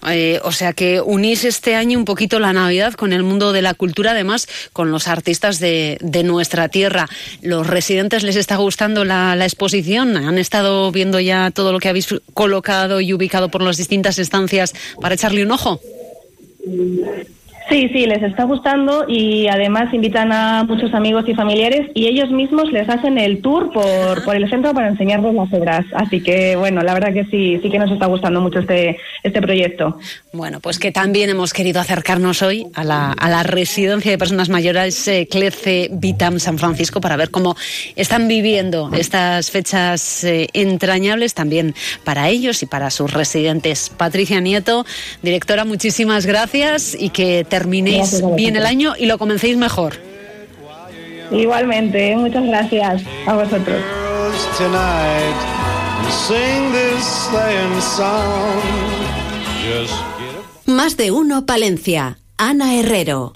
Eh, o sea que unís este año un poquito la Navidad con el mundo de la cultura, además con los artistas de, de nuestra tierra. ¿Los residentes les está gustando la, la exposición? ¿Han estado viendo ya todo lo que habéis colocado y ubicado por las distintas estancias para echarle un ojo? Sí, sí, les está gustando y además invitan a muchos amigos y familiares y ellos mismos les hacen el tour por, por el centro para enseñarles las obras. Así que, bueno, la verdad que sí, sí que nos está gustando mucho este, este proyecto. Bueno, pues que también hemos querido acercarnos hoy a la, a la residencia de personas mayores eh, Clece Vitam San Francisco para ver cómo están viviendo estas fechas eh, entrañables también para ellos y para sus residentes. Patricia Nieto, directora, muchísimas gracias y que terminéis Gracias bien el año y lo comencéis mejor. Igualmente, muchas gracias a vosotros. Más de uno Palencia. Ana Herrero.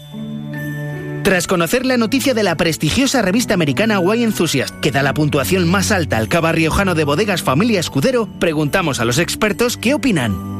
Tras conocer la noticia de la prestigiosa revista americana Wine Enthusiast, que da la puntuación más alta al cava riojano de bodegas Familia Escudero, preguntamos a los expertos qué opinan.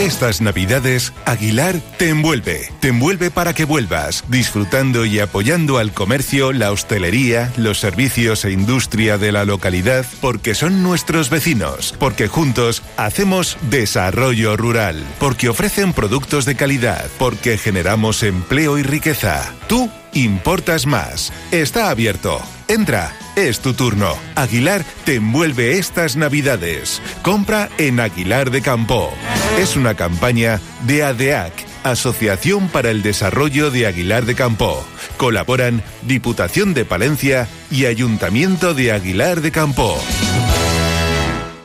Estas navidades, Aguilar te envuelve. Te envuelve para que vuelvas, disfrutando y apoyando al comercio, la hostelería, los servicios e industria de la localidad, porque son nuestros vecinos, porque juntos hacemos desarrollo rural, porque ofrecen productos de calidad, porque generamos empleo y riqueza. Tú importas más. Está abierto. Entra, es tu turno. Aguilar te envuelve estas navidades. Compra en Aguilar de Campo. Es una campaña de ADEAC, Asociación para el Desarrollo de Aguilar de Campo. Colaboran Diputación de Palencia y Ayuntamiento de Aguilar de Campo.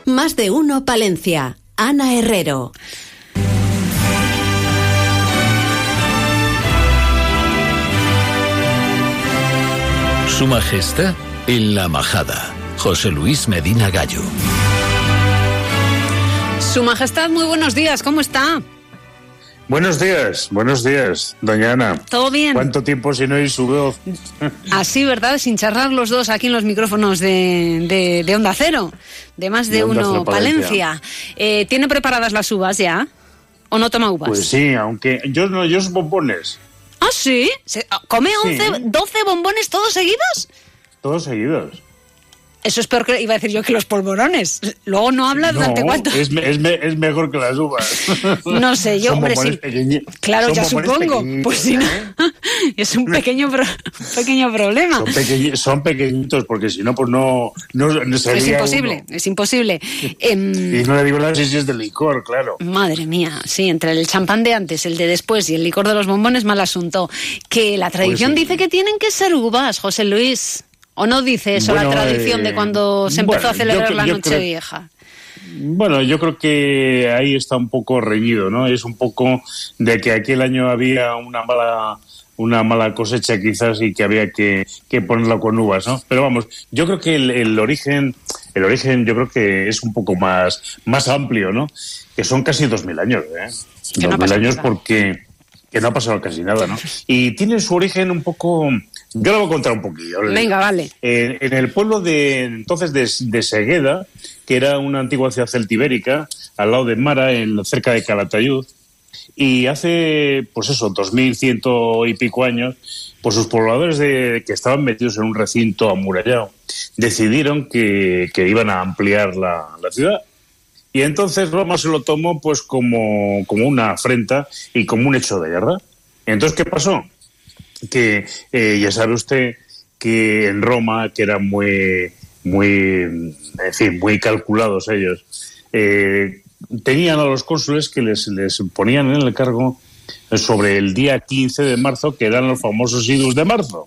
Más de uno Palencia. Ana Herrero. Su Majestad en la Majada. José Luis Medina Gallo. Su Majestad, muy buenos días, ¿cómo está? Buenos días, buenos días, doña Ana. ¿Todo bien? ¿Cuánto tiempo sin oír su voz? Así, ¿verdad? Sin charlar los dos aquí en los micrófonos de, de- de Onda Cero, de más de, uno Palencia. Palencia. Eh, ¿Tiene preparadas las uvas ya? ¿O no toma uvas? Pues sí, aunque yo no, yo bombones, ¿Ah, sí? ¿Se- ¿Come Sí. 11, 12 bombones todos seguidos? todos seguidos. Eso es peor que, iba a decir yo, que los polvorones. Luego no habla durante No, cuánto. Es, me- es, me- es mejor que las uvas. No sé, yo, Son hombre, sí. pequeñi- Claro, son ya supongo. Pues sí, no. es un pequeño, pro- pequeño problema. Son, pequeñi- son pequeñitos, porque si no, pues no, no, no Es sería imposible, es imposible. Em. Y no le digo las si es de licor, claro. Madre mía, sí, entre el champán de antes, el de después y el licor de los bombones, mal asunto. Que la tradición Pues sí. dice que tienen que ser uvas, José Luis. ¿O no dice eso Bueno, la tradición eh, de cuando se empezó bueno, a celebrar yo- la yo noche creo- vieja? Bueno, yo creo que ahí está un poco reñido, ¿no? Es un poco de que aquel año había una mala una mala cosecha quizás y que había que, que ponerla con uvas, ¿no? Pero vamos, yo creo que el, el origen, el origen yo creo que es un poco más, más amplio, ¿no? Que son casi dos mil años, ¿eh? Que no ha Dos mil pasado años nada. porque que no ha pasado casi nada, ¿no? Y tiene su origen un poco, yo lo voy a contar un poquillo. Venga, vale. En, en el pueblo de entonces de, de Segueda, que era una antigua ciudad celtibérica, al lado de Mara, en, cerca de Calatayud, y hace, pues eso, dos mil ciento y pico años, pues sus pobladores de, que estaban metidos en un recinto amurallado decidieron que, que iban a ampliar la, la ciudad. Y entonces Roma se lo tomó pues como, como una afrenta y como un hecho de guerra. Entonces, ¿qué pasó? Que eh, ya sabe usted que en Roma, que eran muy, muy, en fin, muy calculados ellos, eh, tenían a los cónsules que les, les ponían en el cargo sobre el día 15 de marzo, que eran los famosos idus de marzo.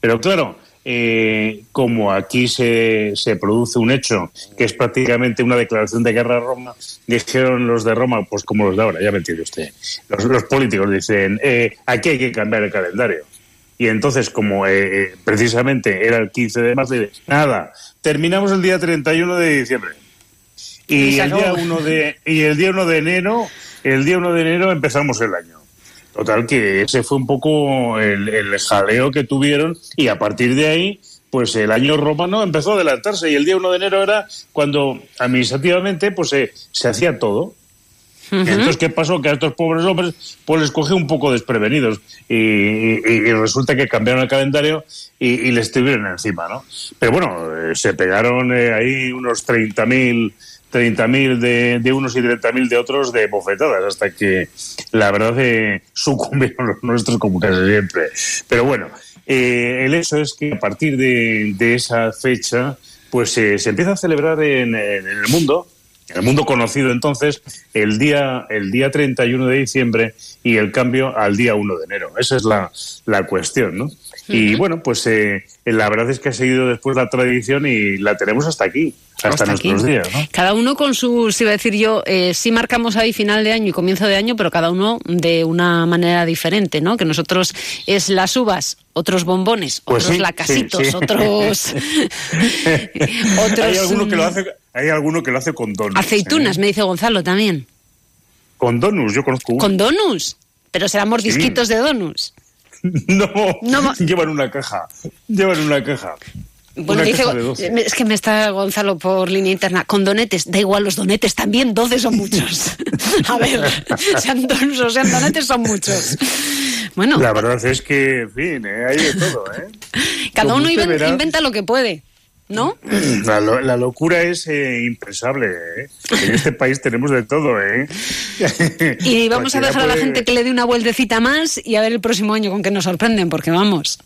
Pero claro, eh, como aquí se, se produce un hecho que es prácticamente una declaración de guerra a Roma, dijeron los de Roma, pues como los de ahora, ya me entiende usted. Los, los políticos dicen, eh, aquí hay que cambiar el calendario. Y entonces, como eh, eh, precisamente era el 15 de marzo, dice, nada, terminamos el día 31 de diciembre. Y Y el, día acabó. 1 de, y el día 1 de enero, el día 1 de enero empezamos el año. Total, que ese fue un poco el, el jaleo que tuvieron y a partir de ahí, pues el año romano empezó a adelantarse y el día 1 de enero era cuando administrativamente pues se, se hacía todo. Entonces, ¿qué pasó? Que a estos pobres hombres pues les cogió un poco desprevenidos y, y- y resulta que cambiaron el calendario y, y les estuvieron encima, ¿no? Pero bueno, eh, se pegaron eh, ahí unos 30.000 30.000 de, de unos y 30.000 de otros de bofetadas hasta que la verdad eh, sucumbieron los nuestros como casi siempre. Pero bueno, eh, el hecho es que a partir de, de esa fecha pues eh, se empieza a celebrar en, en el mundo en el mundo conocido entonces el día el día 31 de diciembre y el cambio al día 1 de enero. Esa es la, la cuestión, ¿no? Y bueno, pues eh, la verdad es que ha seguido después la tradición y la tenemos hasta aquí, hasta, Hasta nuestros aquí. días, ¿no? Cada uno con sus, iba a decir yo, eh, sí marcamos ahí final de año y comienzo de año, pero cada uno de una manera diferente, ¿no? Que nosotros es las uvas, otros bombones, Pues otros sí, lacasitos, sí, sí. otros, otros hay alguno que lo mm, hace, hay alguno que lo hace con donuts. aceitunas, ¿eh? me dice Gonzalo también. Con donuts, yo conozco uno. Con donuts, pero serán mordisquitos de donuts. No, No, llevan una caja, llevan una caja. Bueno, dice, caja de 12. es que me está Gonzalo por línea interna. Con donetes, da igual los donetes también, 12 son muchos. A ver, sean donuts o sean donetes, son muchos. Bueno, La verdad es que, en fin, ¿eh? hay de todo, ¿eh? cada como uno inventa lo que puede, ¿no? La, lo- la locura es eh, impensable, ¿eh? En este país tenemos de todo, ¿eh? Y vamos a dejar a la gente que le dé una vueltecita más y a ver el próximo año con qué nos sorprenden, porque vamos.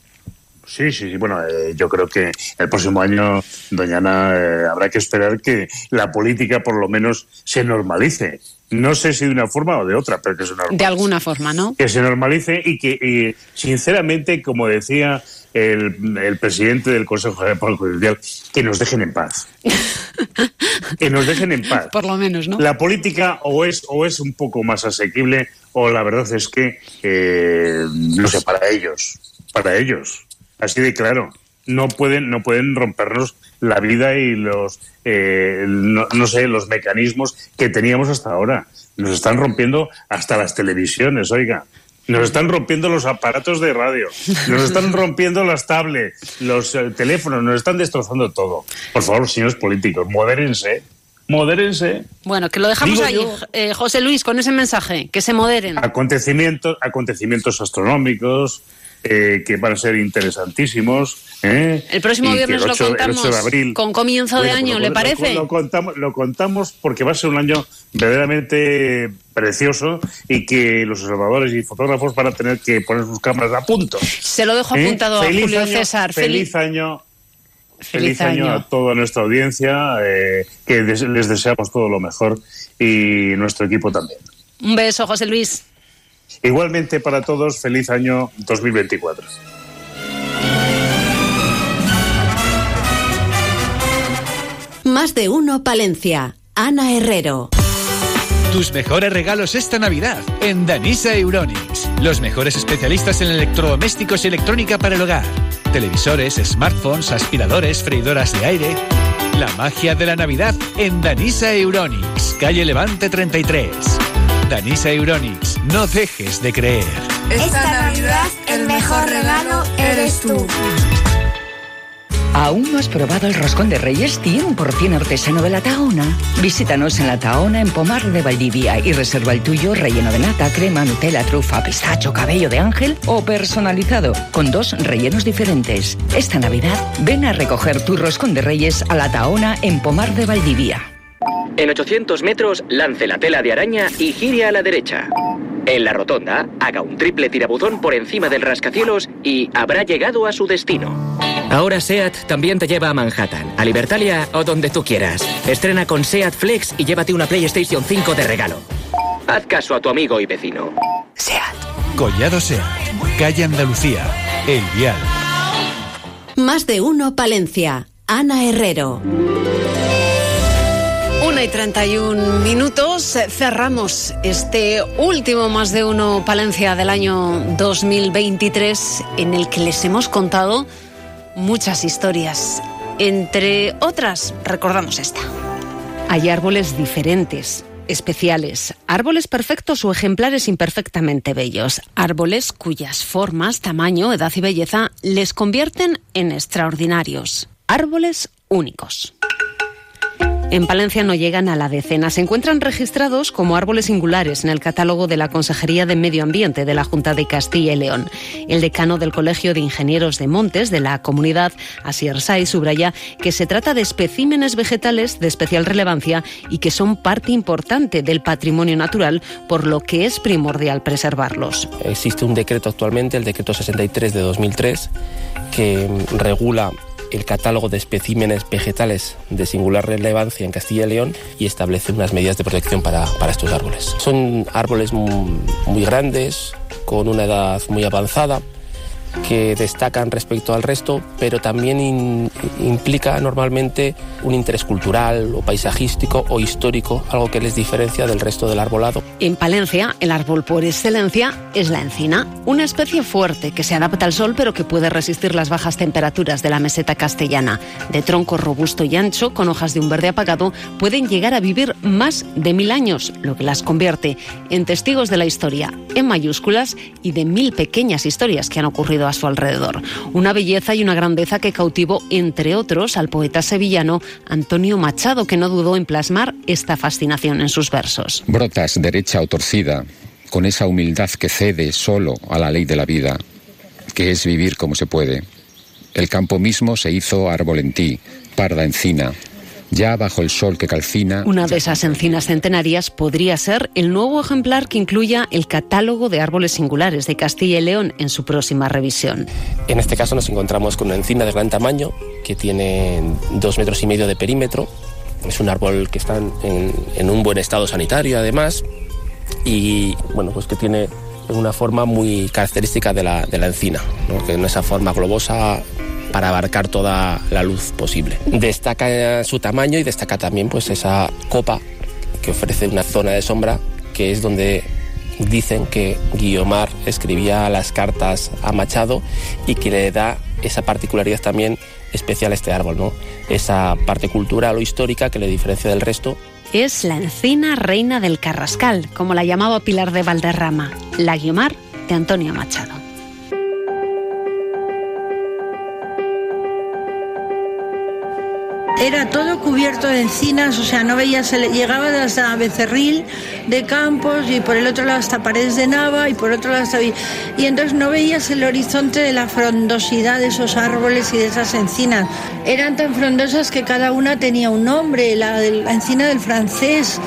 Sí, sí, sí. Bueno, eh, yo creo que el próximo año, doña Ana, eh, habrá que esperar que la política por lo menos se normalice. No sé si de una forma o de otra, pero que se normalice. De alguna forma, ¿no? que se normalice y que, y, sinceramente, como decía el, el presidente del Consejo del Poder Judicial, que nos dejen en paz. que nos dejen en paz. Por lo menos, ¿no? La política o es, o es un poco más asequible o la verdad es que, eh, no sé, para ellos, para ellos, así de claro, no pueden, no pueden rompernos la vida y los, eh, no, no sé, los mecanismos que teníamos hasta ahora. Nos están rompiendo hasta las televisiones, oiga. Nos están rompiendo los aparatos de radio, nos están rompiendo las tablets, los eh, teléfonos, nos están destrozando todo. Por favor, señores políticos, modérense, modérense. Bueno, que lo dejamos Digo ahí, yo- eh, José Luis, con ese mensaje, que se moderen. acontecimientos, acontecimientos astronómicos eh, que van a ser interesantísimos. ¿eh? El próximo Y viernes el lo 8 el 8 contamos de abril, con comienzo de Bueno, año, ¿le lo- parece? Lo, contamos, lo contamos porque va a ser un año verdaderamente precioso y que los observadores y fotógrafos van a tener que poner sus cámaras a punto. Se lo dejo ¿eh? apuntado a Feliz Julio año, César. Feliz, Feliz, año. Feliz Feliz año año. a toda nuestra audiencia, eh, que des- les deseamos todo lo mejor y nuestro equipo también. Un beso, José Luis. Igualmente para todos, feliz año 2024. Más de uno Palencia. Ana Herrero. Tus mejores regalos esta Navidad en Danisa Euronics. Los mejores especialistas en electrodomésticos y electrónica para el hogar. Televisores, smartphones, aspiradores, freidoras de aire. La magia de la Navidad en Danisa Euronics, calle Levante 33. Danisa Euronics, no dejes de creer. Esta Navidad el mejor regalo eres tú. ¿Aún no has probado el roscón de Reyes 100% artesano de la Tahona? Visítanos en la Tahona en Pomar de Valdivia y reserva el tuyo relleno de nata, crema, Nutella, trufa, pistacho, cabello de ángel o personalizado, con dos rellenos diferentes. Esta Navidad, ven a recoger tu roscón de Reyes a la Tahona en Pomar de Valdivia. En 800 metros, lance la tela de araña y gire a la derecha. En la rotonda, haga un triple tirabuzón por encima del rascacielos y habrá llegado a su destino. Ahora SEAT también te lleva a Manhattan, a Libertalia o donde tú quieras. Estrena con SEAT Flex y llévate una PlayStation 5 de regalo. Haz caso a tu amigo y vecino. SEAT. Collado SEAT. Calle Andalucía. El Vial. Más de uno, Palencia. Ana Herrero. 1 y 31 minutos. Cerramos este último más de uno Palencia del año 2023 en el que les hemos contado muchas historias. Entre otras, recordamos esta. Hay árboles diferentes, especiales, árboles perfectos o ejemplares imperfectamente bellos, árboles cuyas formas, tamaño, edad y belleza les convierten en extraordinarios, árboles únicos. En Palencia no llegan a la decena. Se encuentran registrados como árboles singulares en el catálogo de la Consejería de Medio Ambiente de la Junta de Castilla y León. El decano del Colegio de Ingenieros de Montes de la comunidad, Asier Sai, subraya que se trata de especímenes vegetales de especial relevancia y que son parte importante del patrimonio natural, por lo que es primordial preservarlos. Existe un decreto actualmente, el decreto 63 de 2003, que regula el catálogo de especímenes vegetales de singular relevancia en Castilla y León y establece unas medidas de protección para, para estos árboles. Son árboles muy grandes, con una edad muy avanzada, que destacan respecto al resto, pero también implica normalmente un interés cultural o paisajístico o histórico, algo que les diferencia del resto del arbolado. En Palencia, el árbol por excelencia es la encina, una especie fuerte que se adapta al sol pero que puede resistir las bajas temperaturas de la meseta castellana. De tronco robusto y ancho, con hojas de un verde apagado, pueden llegar a vivir más de mil años, lo que las convierte en testigos de la historia, en mayúsculas y de mil pequeñas historias que han ocurrido a su alrededor. Una belleza y una grandeza que cautivó, entre otros, al poeta sevillano Antonio Machado, que no dudó en plasmar esta fascinación en sus versos. Brotas derecha o torcida, con esa humildad que cede solo a la ley de la vida, que es vivir como se puede. El campo mismo se hizo árbol en ti, parda encina, ya bajo el sol que calcina. Una de esas encinas centenarias podría ser el nuevo ejemplar que incluya el catálogo de árboles singulares de Castilla y León en su próxima revisión. En este caso nos encontramos con una encina de gran tamaño que tiene dos metros y medio de perímetro. Es un árbol que está en, un buen estado sanitario además y bueno pues que tiene una forma muy característica de la, de la encina, ¿no? que no esa forma globosa para abarcar toda la luz posible. Destaca su tamaño y destaca también pues esa copa que ofrece una zona de sombra que es donde dicen que Guiomar escribía las cartas a Machado y que le da esa particularidad también especial a este árbol, ¿no? Esa parte cultural o histórica que le diferencia del resto. Es la encina reina del Carrascal, como la llamaba Pilar de Valderrama, la Guiomar de Antonio Machado. Era todo cubierto de encinas, o sea, no veías, llegaba hasta Becerril de Campos y por el otro lado hasta Paredes de Nava y por otro lado hasta... Y entonces no veías el horizonte de la frondosidad de esos árboles y de esas encinas. Eran tan frondosas que cada una tenía un nombre, la, encina del francés,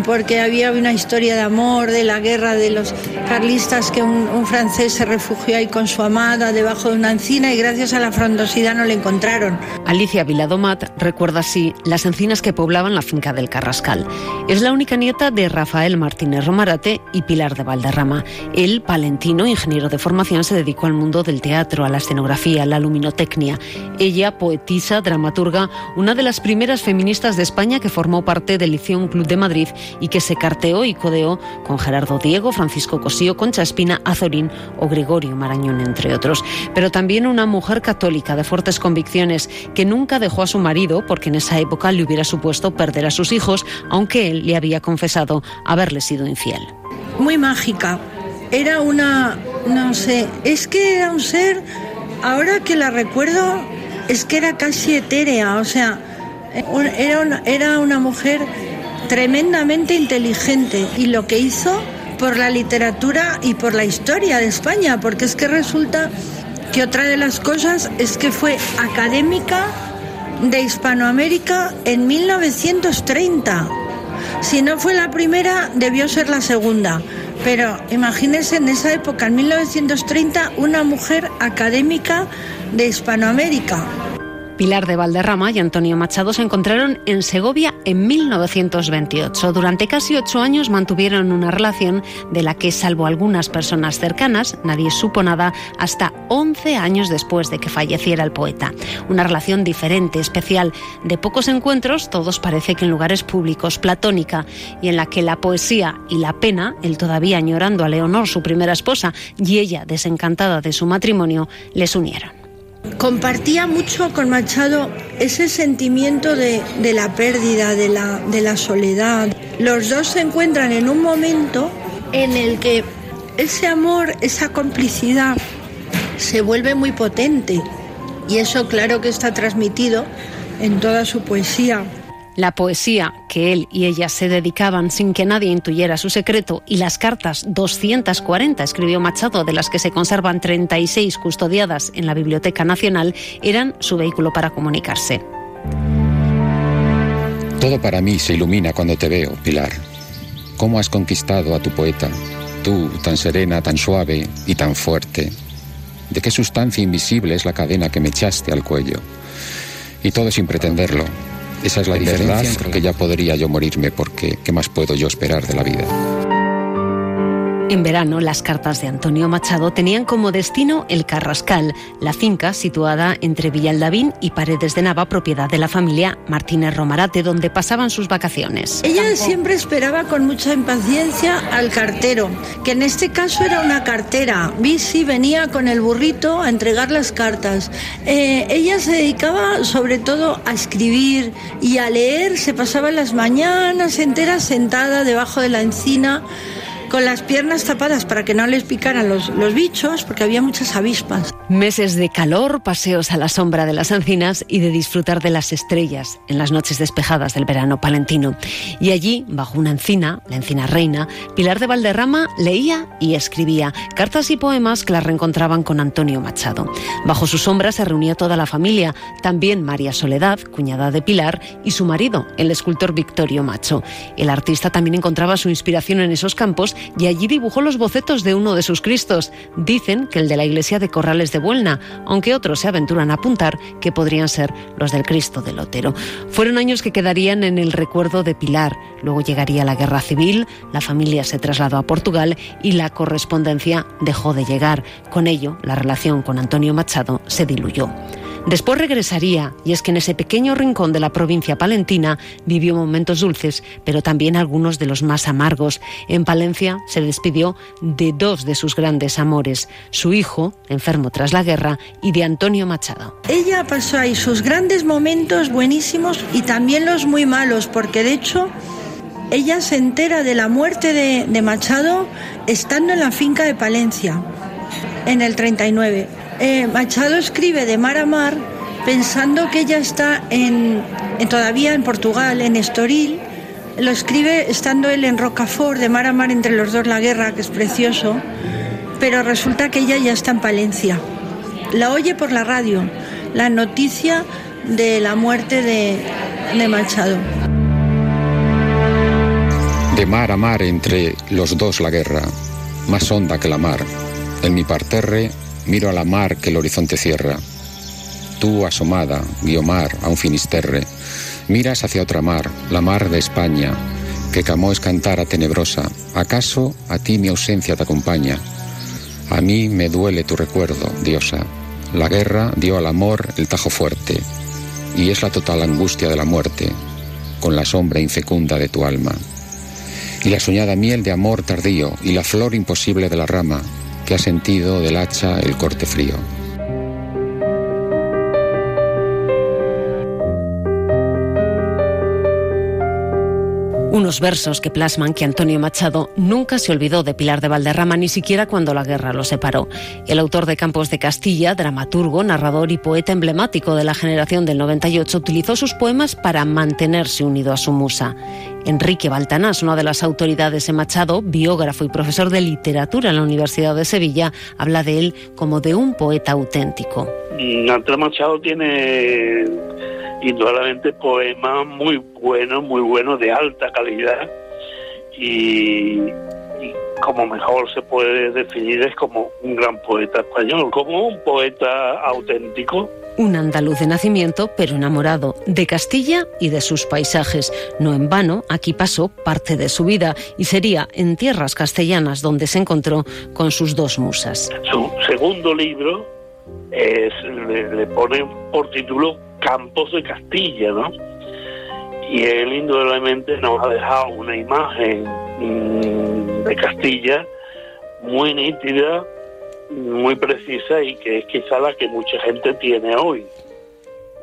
porque había una historia de amor, de la guerra de los carlistas, que un, francés se refugió ahí con su amada debajo de una encina y gracias a la frondosidad no le encontraron. Alicia Viladomat recuerda así las encinas que poblaban la finca del Carrascal. Es la única nieta de Rafael Martínez Romarate y Pilar de Valderrama. Él, palentino, ingeniero de formación, se dedicó al mundo del teatro, a la escenografía, a la luminotecnia. Ella, poetisa, dramaturga, una de las primeras feministas de España que formó parte del Liceo Club de Madrid y que se carteó y codeó con Gerardo Diego, Francisco Cosío, Concha Espina, Azorín o Gregorio Marañón, entre otros. Pero también una mujer católica de fuertes convicciones que nunca dejó a su marido porque en esa época le hubiera supuesto perder a sus hijos, aunque él le había confesado haberle sido infiel. Muy mágica. Era una, no sé, es que era un ser, ahora que la recuerdo, es que era casi etérea, o sea, era una, era una mujer tremendamente inteligente y lo que hizo por la literatura y por la historia de España, porque es que resulta que otra de las cosas es que fue académica de Hispanoamérica en 1930. Si no fue la primera, debió ser la segunda. Pero imagínense en esa época, en 1930, una mujer académica de Hispanoamérica. Pilar de Valderrama y Antonio Machado se encontraron en Segovia en 1928. Durante casi ocho años mantuvieron una relación de la que, salvo algunas personas cercanas, nadie supo nada hasta 11 años después de que falleciera el poeta. Una relación diferente, especial, de pocos encuentros, todos parece que en lugares públicos, platónica, y en la que la poesía y la pena, él todavía añorando a Leonor, su primera esposa, y ella desencantada de su matrimonio, les unieron. Compartía mucho con Machado ese sentimiento de, de la pérdida, de la, de la soledad. Los dos se encuentran en un momento en el que ese amor, esa complicidad se vuelve muy potente y eso claro que está transmitido en toda su poesía. La poesía que él y ella se dedicaban sin que nadie intuyera su secreto y las cartas 240, escribió Machado, de las que se conservan 36 custodiadas en la Biblioteca Nacional, eran su vehículo para comunicarse. Todo para mí se ilumina cuando te veo, Pilar. ¿Cómo has conquistado a tu poeta? Tú, tan serena, tan suave y tan fuerte. ¿De qué sustancia invisible es la cadena que me echaste al cuello? Y todo sin pretenderlo, esa es la diferencia entre que ya podría yo morirme porque ¿qué más puedo yo esperar de la vida? En verano, las cartas de Antonio Machado tenían como destino el Carrascal, la finca situada entre Villaldavín y Paredes de Nava, propiedad de la familia Martínez Romarate, donde pasaban sus vacaciones. Ella siempre esperaba con mucha impaciencia al cartero, que en este caso era una cartera. Bici venía con el burrito a entregar las cartas. Eh, ella se dedicaba sobre todo a escribir y a leer, se pasaba las mañanas enteras sentada debajo de la encina con las piernas tapadas para que no les picaran los, los bichos, porque había muchas avispas. Meses de calor, paseos a la sombra de las encinas y de disfrutar de las estrellas en las noches despejadas del verano palentino. Y allí, bajo una encina, la encina reina, Pilar de Valderrama leía y escribía cartas y poemas que las reencontraban con Antonio Machado. Bajo su sombra se reunía toda la familia, también María Soledad, cuñada de Pilar, y su marido, el escultor Victorio Macho. El artista también encontraba su inspiración en esos campos y allí dibujó los bocetos de uno de sus Cristos. Dicen que el de la iglesia de Corrales de Buelna, aunque otros se aventuran a apuntar que podrían ser los del Cristo del Lotero. Fueron años que quedarían en el recuerdo de Pilar. Luego llegaría la guerra civil, la familia se trasladó a Portugal y la correspondencia dejó de llegar. Con ello, la relación con Antonio Machado se diluyó. Después regresaría, y es que en ese pequeño rincón de la provincia palentina vivió momentos dulces, pero también algunos de los más amargos. En Palencia se despidió de dos de sus grandes amores, su hijo, enfermo tras la guerra, y de Antonio Machado. Ella pasó ahí sus grandes momentos buenísimos y también los muy malos, porque de hecho ella se entera de la muerte de, de Machado estando en la finca de Palencia, en el 39 eh, Machado escribe de mar a mar pensando que ella está en, todavía en Portugal, en Estoril. Lo escribe estando él en Rocafort, de mar a mar entre los dos la guerra, que es precioso, pero resulta que ella ya está en Palencia. La oye por la radio, la noticia de la muerte de, de Machado. De mar a mar entre los dos la guerra, más honda que la mar. En mi parterre Miro a la mar que el horizonte cierra. Tú, asomada, Guiomar, a un finisterre, miras hacia otra mar, la mar de España, que Camós cantara tenebrosa. ¿Acaso a ti mi ausencia te acompaña? A mí me duele tu recuerdo, diosa. La guerra dio al amor el tajo fuerte, y es la total angustia de la muerte, con la sombra infecunda de tu alma. y la soñada miel de amor tardío y la flor imposible de la rama que ha sentido del hacha el corte frío. Unos versos que plasman que Antonio Machado nunca se olvidó de Pilar de Valderrama, ni siquiera cuando la guerra lo separó. El autor de Campos de Castilla, dramaturgo, narrador y poeta emblemático de la generación del 98, utilizó sus poemas para mantenerse unido a su musa. Enrique Baltanás, una de las autoridades en Machado, biógrafo y profesor de literatura en la Universidad de Sevilla, habla de él como de un poeta auténtico. Antonio Machado tiene indudablemente poemas muy buenos, muy buenos, de alta calidad y, y, como mejor se puede definir es como un gran poeta español, como un poeta auténtico. Un andaluz de nacimiento, pero enamorado de Castilla y de sus paisajes. No en vano, aquí pasó parte de su vida y sería en tierras castellanas donde se encontró con sus dos musas. Su segundo libro es, le, le pone por título Campos de Castilla, ¿no? Y él indudablemente nos ha dejado una imagen mmm, de Castilla muy nítida, muy precisa y que es quizá la que mucha gente tiene hoy.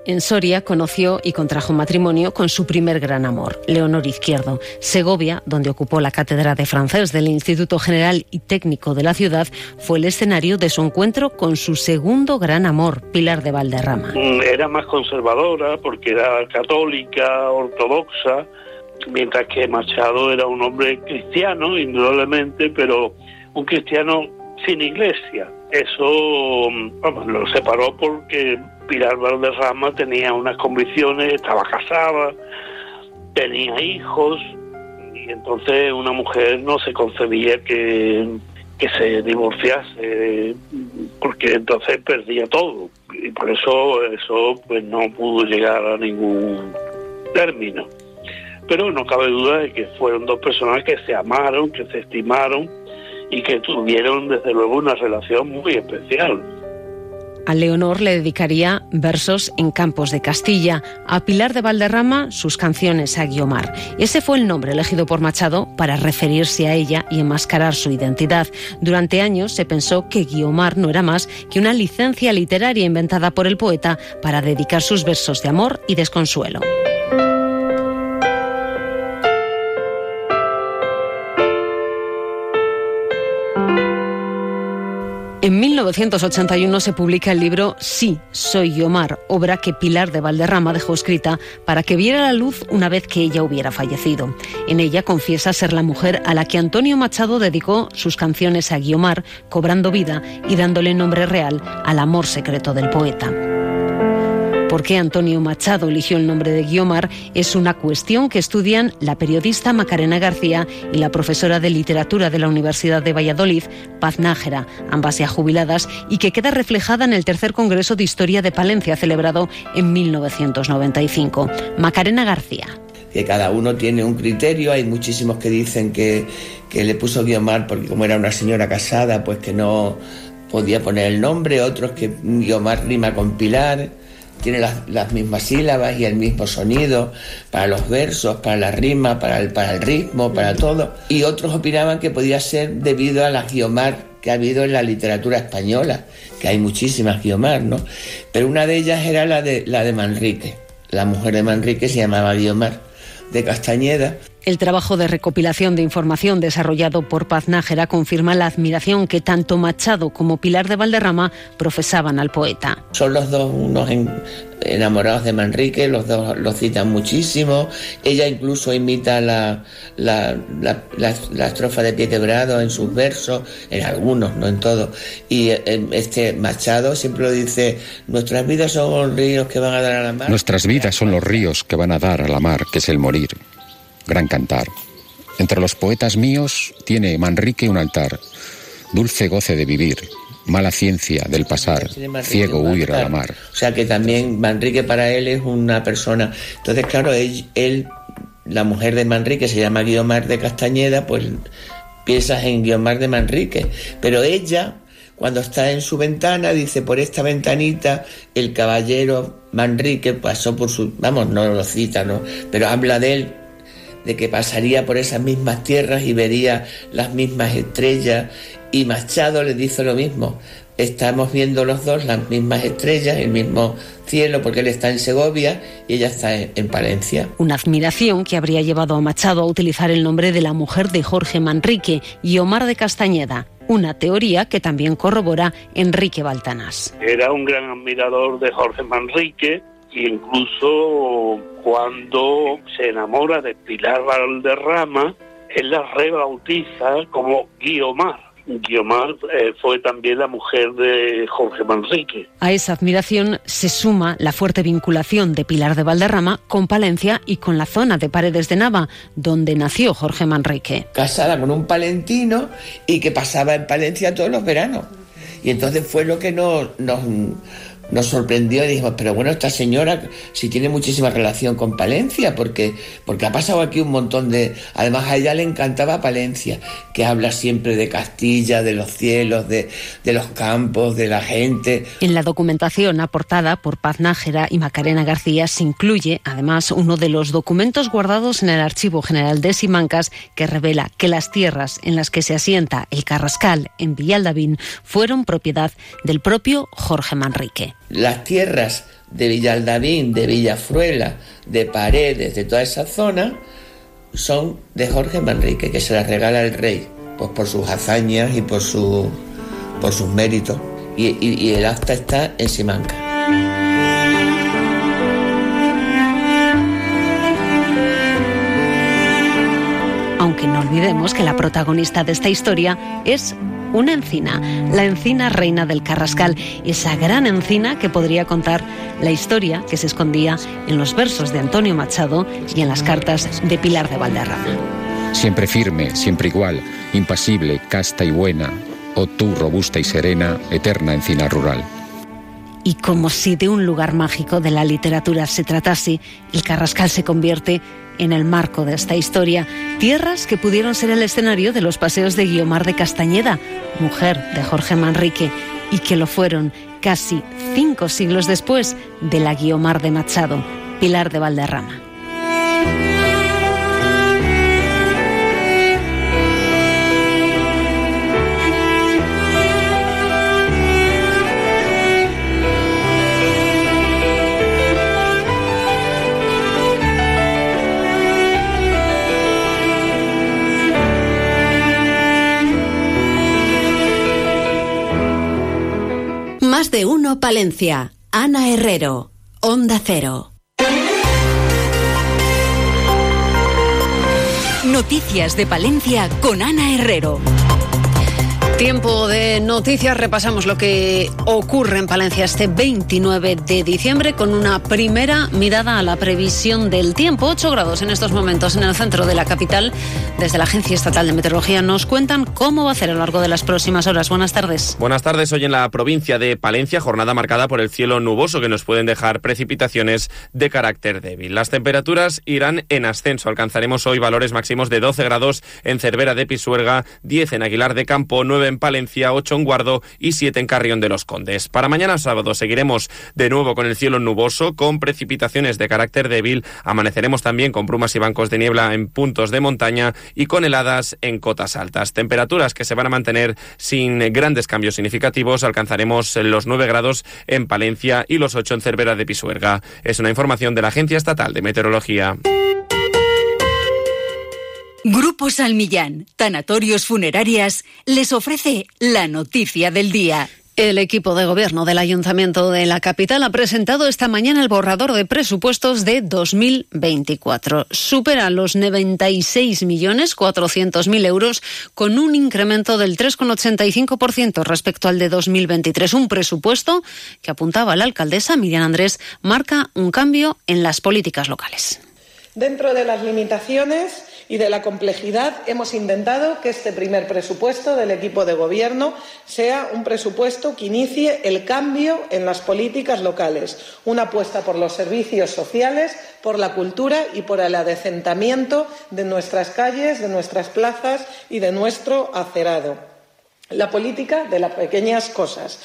En Soria conoció y contrajo matrimonio con su primer gran amor, Leonor Izquierdo. Segovia, donde ocupó la cátedra de francés del Instituto General y Técnico de la ciudad, fue el escenario de su encuentro con su segundo gran amor, Pilar de Valderrama. Era más conservadora porque era católica, ortodoxa, mientras que Machado era un hombre cristiano, indudablemente, pero un cristiano sin iglesia. Eso vamos, lo separó porque Pilar Valderrama tenía unas convicciones, estaba casada, tenía hijos, y entonces una mujer no se concebía que, que se divorciase, porque entonces perdía todo. Y por eso eso pues no pudo llegar a ningún término. Pero no cabe duda de que fueron dos personas que se amaron, que se estimaron y que tuvieron desde luego una relación muy especial. A Leonor le dedicaría versos en Campos de Castilla, a Pilar de Valderrama sus canciones a Guiomar. Ese fue el nombre elegido por Machado para referirse a ella y enmascarar su identidad. Durante años se pensó que Guiomar no era más que una licencia literaria inventada por el poeta para dedicar sus versos de amor y desconsuelo. En 1981 se publica el libro Sí, soy Guiomar, obra que Pilar de Valderrama dejó escrita para que viera la luz una vez que ella hubiera fallecido. En ella confiesa ser la mujer a la que Antonio Machado dedicó sus canciones a Guiomar, cobrando vida y dándole nombre real al amor secreto del poeta. ¿Por qué Antonio Machado eligió el nombre de Guiomar? Es una cuestión que estudian la periodista Macarena García y la profesora de literatura de la Universidad de Valladolid, Paz Nájera, ambas ya jubiladas, y que queda reflejada en el tercer Congreso de Historia de Palencia celebrado en 1995. Macarena García que cada uno tiene un criterio. Hay muchísimos que dicen que, que, le puso Guiomar porque como era una señora casada, pues que no podía poner el nombre. Otros que Guiomar rima con Pilar tiene las, las, mismas sílabas y el mismo sonido para los versos, para la rima, para el, para el ritmo, para todo. Y otros opinaban que podía ser debido a la Guiomar que ha habido en la literatura española, que hay muchísimas Guiomar, ¿no? Pero una de ellas era la de, la de Manrique. La mujer de Manrique se llamaba Guiomar de Castañeda. El trabajo de recopilación de información desarrollado por Paz Nájera confirma la admiración que tanto Machado como Pilar de Valderrama profesaban al poeta. Son los dos unos en, enamorados de Manrique, los dos lo citan muchísimo. Ella incluso imita la, la, la, la, la estrofa de pie quebrado en sus versos, en algunos, no en todos. Y este Machado siempre lo dice, nuestras vidas son ríos que van a dar a la mar. Nuestras vidas son los ríos que van a dar a la mar, que es el morir gran cantar. Entre los poetas míos tiene Manrique un altar, dulce goce de vivir, mala ciencia del pasar, ciego huir a la mar. O sea que también Manrique para él es una persona. Entonces, claro, él, él la mujer de Manrique se llama Guiomar de Castañeda, pues piensas en Guiomar de Manrique. Pero ella, cuando está en su ventana, dice, por esta ventanita el caballero Manrique pasó por su... Vamos, no lo cita, ¿no? Pero habla de él de que pasaría por esas mismas tierras y vería las mismas estrellas y Machado le dice lo mismo. Estamos viendo los dos las mismas estrellas, el mismo cielo, porque él está en Segovia y ella está en, Palencia. Una admiración que habría llevado a Machado a utilizar el nombre de la mujer de Jorge Manrique y Omar de Castañeda una teoría que también corrobora Enrique Baltanás. Era un gran admirador de Jorge Manrique e incluso cuando se enamora de Pilar Valderrama, él la rebautiza como Guiomar Guiomar eh, fue también la mujer de Jorge Manrique. A esa admiración se suma la fuerte vinculación de Pilar de Valderrama con Palencia y con la zona de Paredes de Nava, donde nació Jorge Manrique. Casada con un palentino y que pasaba en Palencia todos los veranos. Y entonces fue lo que nos, nos nos sorprendió y dijimos, pero bueno, esta señora si tiene muchísima relación con Palencia, porque, porque ha pasado aquí un montón de... Además a ella le encantaba Palencia, que habla siempre de Castilla, de los cielos, de, de los campos, de la gente. En la documentación aportada por Paz Nájera y Macarena García se incluye, además, uno de los documentos guardados en el Archivo General de Simancas que revela que las tierras en las que se asienta el Carrascal en Villaldavín fueron propiedad del propio Jorge Manrique las tierras de Villaldavín, de Villafruela, de Paredes, de toda esa zona, son de Jorge Manrique, que se las regala el rey, pues por sus hazañas y por, su, por sus méritos. Y, y el acta está en Simanca. Aunque no olvidemos que la protagonista de esta historia es una encina, la encina reina del Carrascal, esa gran encina que podría contar la historia que se escondía en los versos de Antonio Machado y en las cartas de Pilar de Valderrama. Siempre firme, siempre igual, impasible, casta y buena, oh tú robusta y serena, eterna encina rural. Y como si de un lugar mágico de la literatura se tratase, el Carrascal se convierte en el marco de esta historia, tierras que pudieron ser el escenario de los paseos de Guiomar de Castañeda, mujer de Jorge Manrique, y que lo fueron casi cinco siglos después de la Guiomar de Machado, Pilar de Valderrama. De uno Palencia. Ana Herrero. Onda Cero. Noticias de Palencia con Ana Herrero. Tiempo de noticias, repasamos lo que ocurre en Palencia este 29 de diciembre con una primera mirada a la previsión del tiempo. 8 grados en estos momentos en el centro de la capital. Desde la Agencia Estatal de Meteorología nos cuentan cómo va a ser a lo largo de las próximas horas. Buenas tardes. Buenas tardes. Hoy en la provincia de Palencia, jornada marcada por el cielo nuboso que nos pueden dejar precipitaciones de carácter débil. Las temperaturas irán en ascenso. Alcanzaremos hoy valores máximos de 12 grados en Cervera de Pisuerga, 10 en Aguilar de Campo, 9 en Palencia, 8 en Guardo y 7 en Carrión de los Condes. Para mañana sábado seguiremos de nuevo con el cielo nuboso, con precipitaciones de carácter débil. Amaneceremos también con brumas y bancos de niebla en puntos de montaña y con heladas en cotas altas. Temperaturas que se van a mantener sin grandes cambios significativos. Alcanzaremos los 9 grados en Palencia y los 8 en Cervera de Pisuerga. Es una información de la Agencia Estatal de Meteorología. Grupo Salmillán, Tanatorios Funerarias, les ofrece la noticia del día. El equipo de gobierno del Ayuntamiento de la capital ha presentado esta mañana el borrador de presupuestos de 2024. Supera los 96.400.000 euros con un incremento del 3,85% respecto al de 2023. Un presupuesto que apuntaba la alcaldesa Miriam Andrés marca un cambio en las políticas locales. Dentro de las limitaciones y de la complejidad, hemos intentado que este primer presupuesto del equipo de gobierno sea un presupuesto que inicie el cambio en las políticas locales, una apuesta por los servicios sociales, por la cultura y por el adecentamiento de nuestras calles, de nuestras plazas y de nuestro acerado. La política de las pequeñas cosas,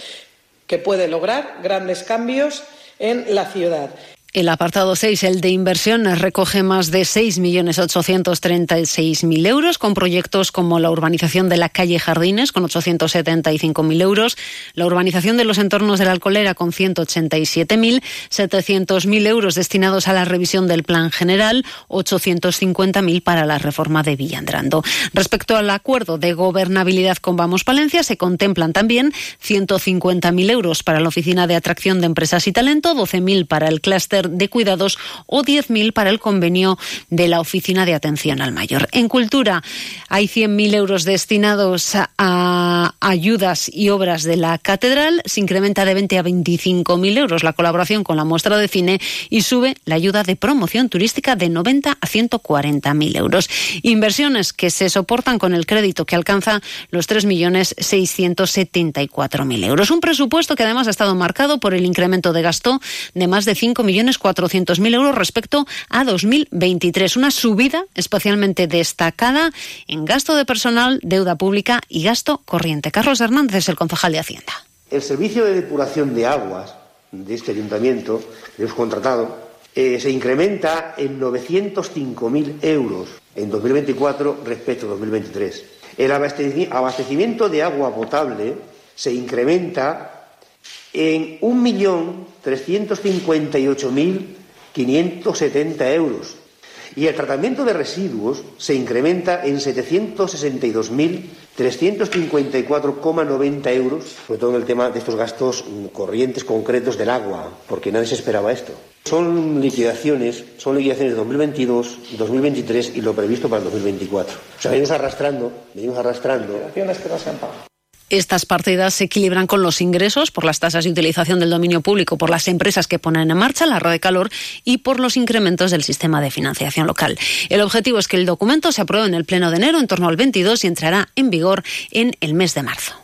que puede lograr grandes cambios en la ciudad. El apartado 6, el de inversiones, recoge más de 6.836.000 euros con proyectos como la urbanización de la calle Jardines con 875.000 euros, la urbanización de los entornos de la Alcolera con 187.000, 700.000 euros destinados a la revisión del plan general, 850.000 para la reforma de Villandrando. Respecto al acuerdo de gobernabilidad con Vamos Palencia, se contemplan también 150.000 euros para la Oficina de Atracción de Empresas y Talento, 12.000 para el clúster de cuidados o 10.000 para el convenio de la Oficina de Atención al Mayor. En cultura hay 100.000 euros destinados a ayudas y obras de la catedral. Se incrementa de 20 a 25.000 euros la colaboración con la muestra de cine y sube la ayuda de promoción turística de 90 a 140.000 euros. Inversiones que se soportan con el crédito que alcanza los 3.674.000 euros. Un presupuesto que además ha estado marcado por el incremento de gasto de más de 5.400.000 euros respecto a 2023. Una subida especialmente destacada en gasto de personal, deuda pública y gasto corriente. Carlos Hernández el concejal de Hacienda. El servicio de depuración de aguas de este ayuntamiento que hemos contratado eh, se incrementa en 905.000 euros en 2024 respecto a 2023. El abastecimiento de agua potable se incrementa en 1.358.570 euros y el tratamiento de residuos se incrementa en 762.354,90 euros, sobre todo en el tema de estos gastos corrientes concretos del agua, porque nadie se esperaba esto. Son liquidaciones, son liquidaciones de 2022, 2023 y lo previsto para el 2024. O sea, venimos arrastrando, venimos arrastrando. Liquidaciones que no se han pagado. Estas partidas se equilibran con los ingresos por las tasas de utilización del dominio público, por las empresas que ponen en marcha la red de calor y por los incrementos del sistema de financiación local. El objetivo es que el documento se apruebe en el pleno de enero en torno al 22 y entrará en vigor en el mes de marzo.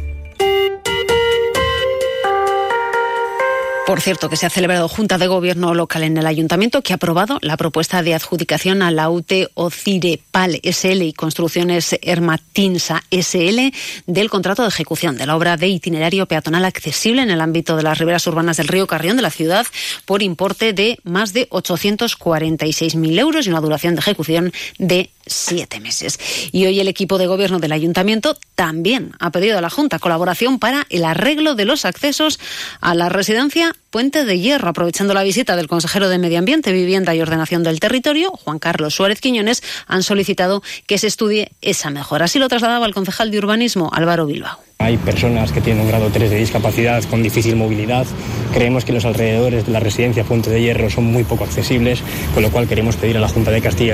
Por cierto, que se ha celebrado Junta de Gobierno local en el Ayuntamiento que ha aprobado la propuesta de adjudicación a la UTE Ocirepal SL y Construcciones Hermatinsa SL del contrato de ejecución de la obra de itinerario peatonal accesible en el ámbito de las riberas urbanas del río Carrión de la ciudad por importe de más de 846.000 euros y una duración de ejecución de siete meses. Y hoy el equipo de gobierno del ayuntamiento también ha pedido a la Junta colaboración para el arreglo de los accesos a la residencia Puente de Hierro, aprovechando la visita del consejero de Medio Ambiente, Vivienda y Ordenación del Territorio, Juan Carlos Suárez Quiñones, han solicitado que se estudie esa mejora. Así lo trasladaba el concejal de Urbanismo, Álvaro Bilbao. Hay personas que tienen un grado 3 de discapacidad con difícil movilidad. Creemos que los alrededores de la residencia Puente de Hierro son muy poco accesibles, con lo cual queremos pedir a la Junta de Castilla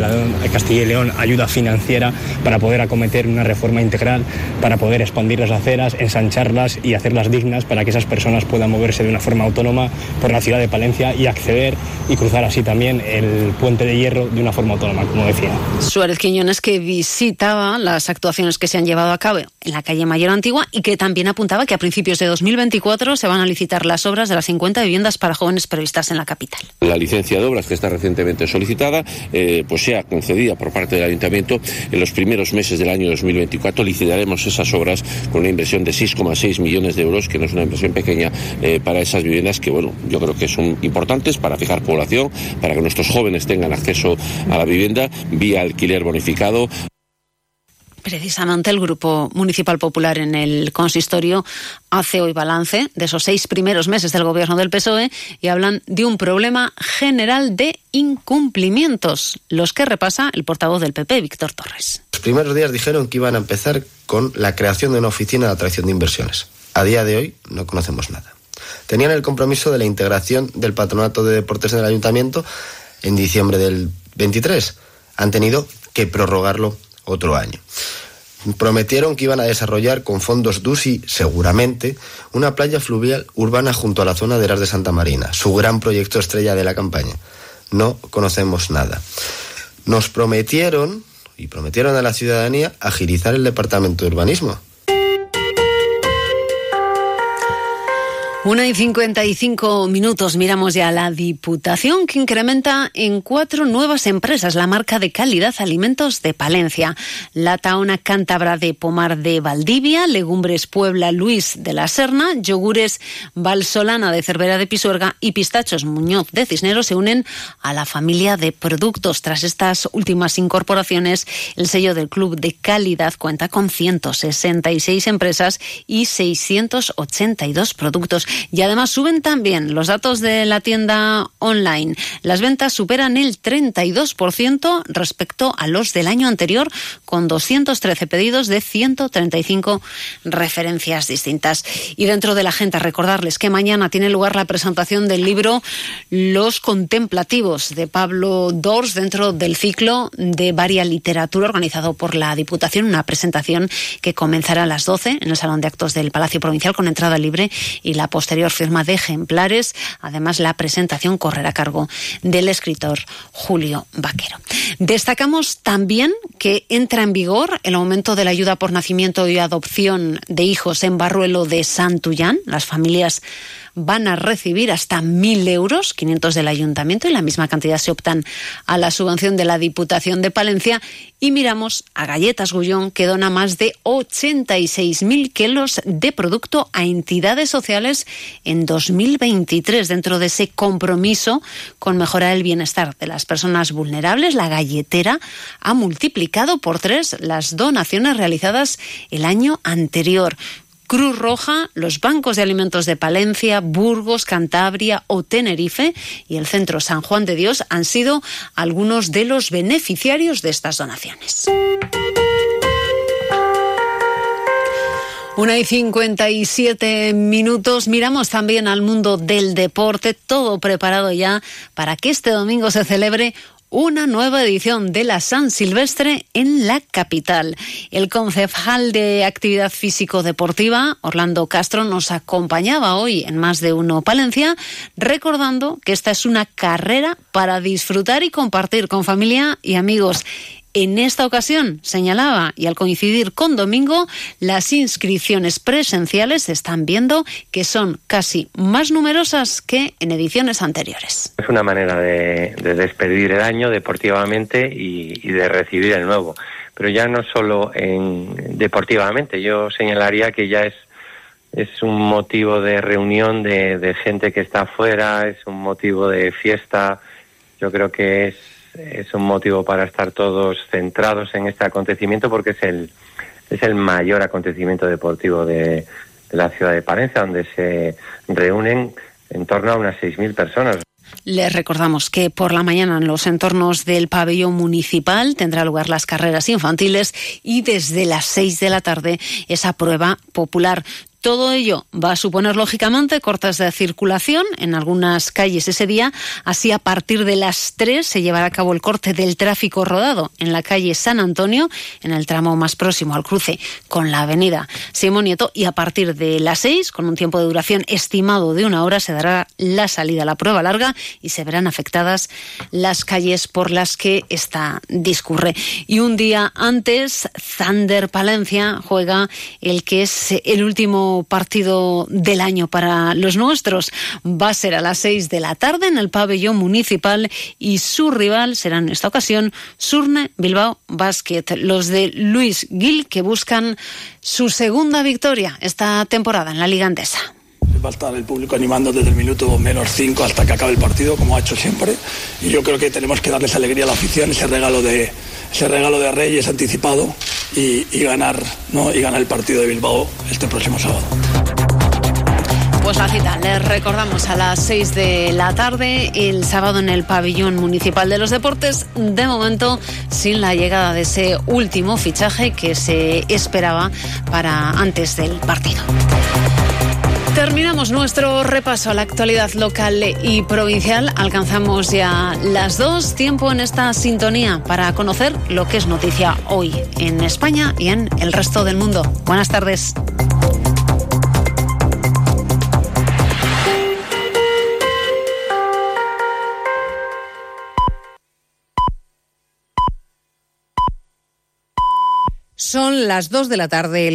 y León, ayuda financiera para poder acometer una reforma integral, para poder expandir las aceras, ensancharlas y hacerlas dignas para que esas personas puedan moverse de una forma autónoma por la ciudad de Palencia y acceder y cruzar así también el Puente de Hierro de una forma autónoma, como decía. Suárez Quiñones que visitaba las actuaciones que se han llevado a cabo en la calle Mayor Antigua y que también apuntaba que a principios de 2024 se van a licitar las obras de las 50 viviendas para jóvenes previstas en la capital. La licencia de obras que está recientemente solicitada, eh, pues sea concedida por parte del Ayuntamiento en los primeros meses del año 2024. Licitaremos esas obras con una inversión de 6,6 millones de euros, que no es una inversión pequeña eh, para esas viviendas que, bueno, yo creo que son importantes para fijar población, para que nuestros jóvenes tengan acceso a la vivienda vía alquiler bonificado. Precisamente el Grupo Municipal Popular en el consistorio hace hoy balance de esos seis primeros meses del gobierno del PSOE y hablan de un problema general de incumplimientos, los que repasa el portavoz del PP, Víctor Torres. Los primeros días dijeron que iban a empezar con la creación de una oficina de atracción de inversiones. A día de hoy no conocemos nada. Tenían el compromiso de la integración del patronato de deportes en el ayuntamiento en diciembre del 23. Han tenido que prorrogarlo otro año. Prometieron que iban a desarrollar con fondos DUSI, seguramente, una playa fluvial urbana junto a la zona de Eras de Santa Marina, su gran proyecto estrella de la campaña. No conocemos nada. Nos prometieron, y prometieron a la ciudadanía, agilizar el departamento de urbanismo. Una y 55 minutos. Miramos ya la Diputación que incrementa en cuatro nuevas empresas la marca de calidad alimentos de Palencia. La Taona Cántabra de Pomar de Valdivia, Legumbres Puebla Luis de la Serna, Yogures Valsolana de Cervera de Pisuerga y Pistachos Muñoz de Cisneros se unen a la familia de productos. Tras estas últimas incorporaciones, el sello del Club de Calidad cuenta con 166 empresas y 682 productos. Y además suben también los datos de la tienda online. Las ventas superan el 32% respecto a los del año anterior, con 213 pedidos de 135 referencias distintas. Y dentro de la agenda, recordarles que mañana tiene lugar la presentación del libro Los Contemplativos de Pablo Dors dentro del ciclo de varia literatura organizado por la Diputación, una presentación que comenzará a las 12 en el Salón de Actos del Palacio Provincial con entrada libre y la posterior firma de ejemplares. Además, la presentación correrá a cargo del escritor Julio Vaquero. Destacamos también que entra en vigor el aumento de la ayuda por nacimiento y adopción de hijos en Barruelo de Santullán. Las familias van a recibir hasta 1.000 euros, 500 del ayuntamiento y la misma cantidad se optan a la subvención de la Diputación de Palencia. Y miramos a Galletas Gullón, que dona más de 86.000 kilos de producto a entidades sociales en 2023. Dentro de ese compromiso con mejorar el bienestar de las personas vulnerables, la galletera ha multiplicado por tres las donaciones realizadas el año anterior. Cruz Roja, los bancos de alimentos de Palencia, Burgos, Cantabria o Tenerife y el Centro San Juan de Dios han sido algunos de los beneficiarios de estas donaciones. Una y 57 minutos. Miramos también al mundo del deporte, todo preparado ya para que este domingo se celebre una nueva edición de la San Silvestre en la capital. El concejal de Actividad Físico-Deportiva, Orlando Castro, nos acompañaba hoy en Más de Uno Palencia, recordando que esta es una carrera para disfrutar y compartir con familia y amigos. En esta ocasión, señalaba, y al coincidir con domingo, las inscripciones presenciales se están viendo que son casi más numerosas que en ediciones anteriores. Es una manera de, despedir el año deportivamente y, de recibir el nuevo. Pero ya no solo en, deportivamente, yo señalaría que ya es es un motivo de reunión de, de, gente que está afuera, es un motivo de fiesta. Yo creo que es es un motivo para estar todos centrados en este acontecimiento porque es el, es el mayor acontecimiento deportivo de, la ciudad de Palencia, donde se reúnen en torno a unas 6.000 personas. Les recordamos que por la mañana en los entornos del pabellón municipal tendrá lugar las carreras infantiles y desde las 6 de la tarde esa prueba popular. Todo ello va a suponer, lógicamente, cortes de circulación en algunas calles ese día. Así, a partir de las 3 se llevará a cabo el corte del tráfico rodado en la calle San Antonio, en el tramo más próximo al cruce con la avenida Simón Nieto. Y a partir de las 6, con un tiempo de duración estimado de una hora, se dará la salida a la prueba larga y se verán afectadas las calles por las que esta discurre. Y un día antes, Thunder Palencia juega el que es el último partido del año para los nuestros. Va a ser a las seis de la tarde en el pabellón municipal y su rival será en esta ocasión Surne Bilbao Basket. Los de Luis Gil que buscan su segunda victoria esta temporada en la Liga Andesa va a estar el público animando desde el minuto menos cinco hasta que acabe el partido, como ha hecho siempre. Y yo creo que tenemos que darles alegría a la afición, ese regalo de, ese regalo de Reyes anticipado y, ganar, ¿no? y ganar el partido de Bilbao este próximo sábado. Pues la cita, les recordamos a las 6 de la tarde, el sábado en el pabellón municipal de los deportes, de momento sin la llegada de ese último fichaje que se esperaba para antes del partido. Terminamos nuestro repaso a la actualidad local y provincial. Alcanzamos ya las dos. Tiempo en esta sintonía para conocer lo que es noticia hoy en España y en el resto del mundo. Buenas tardes. Son las dos de la tarde.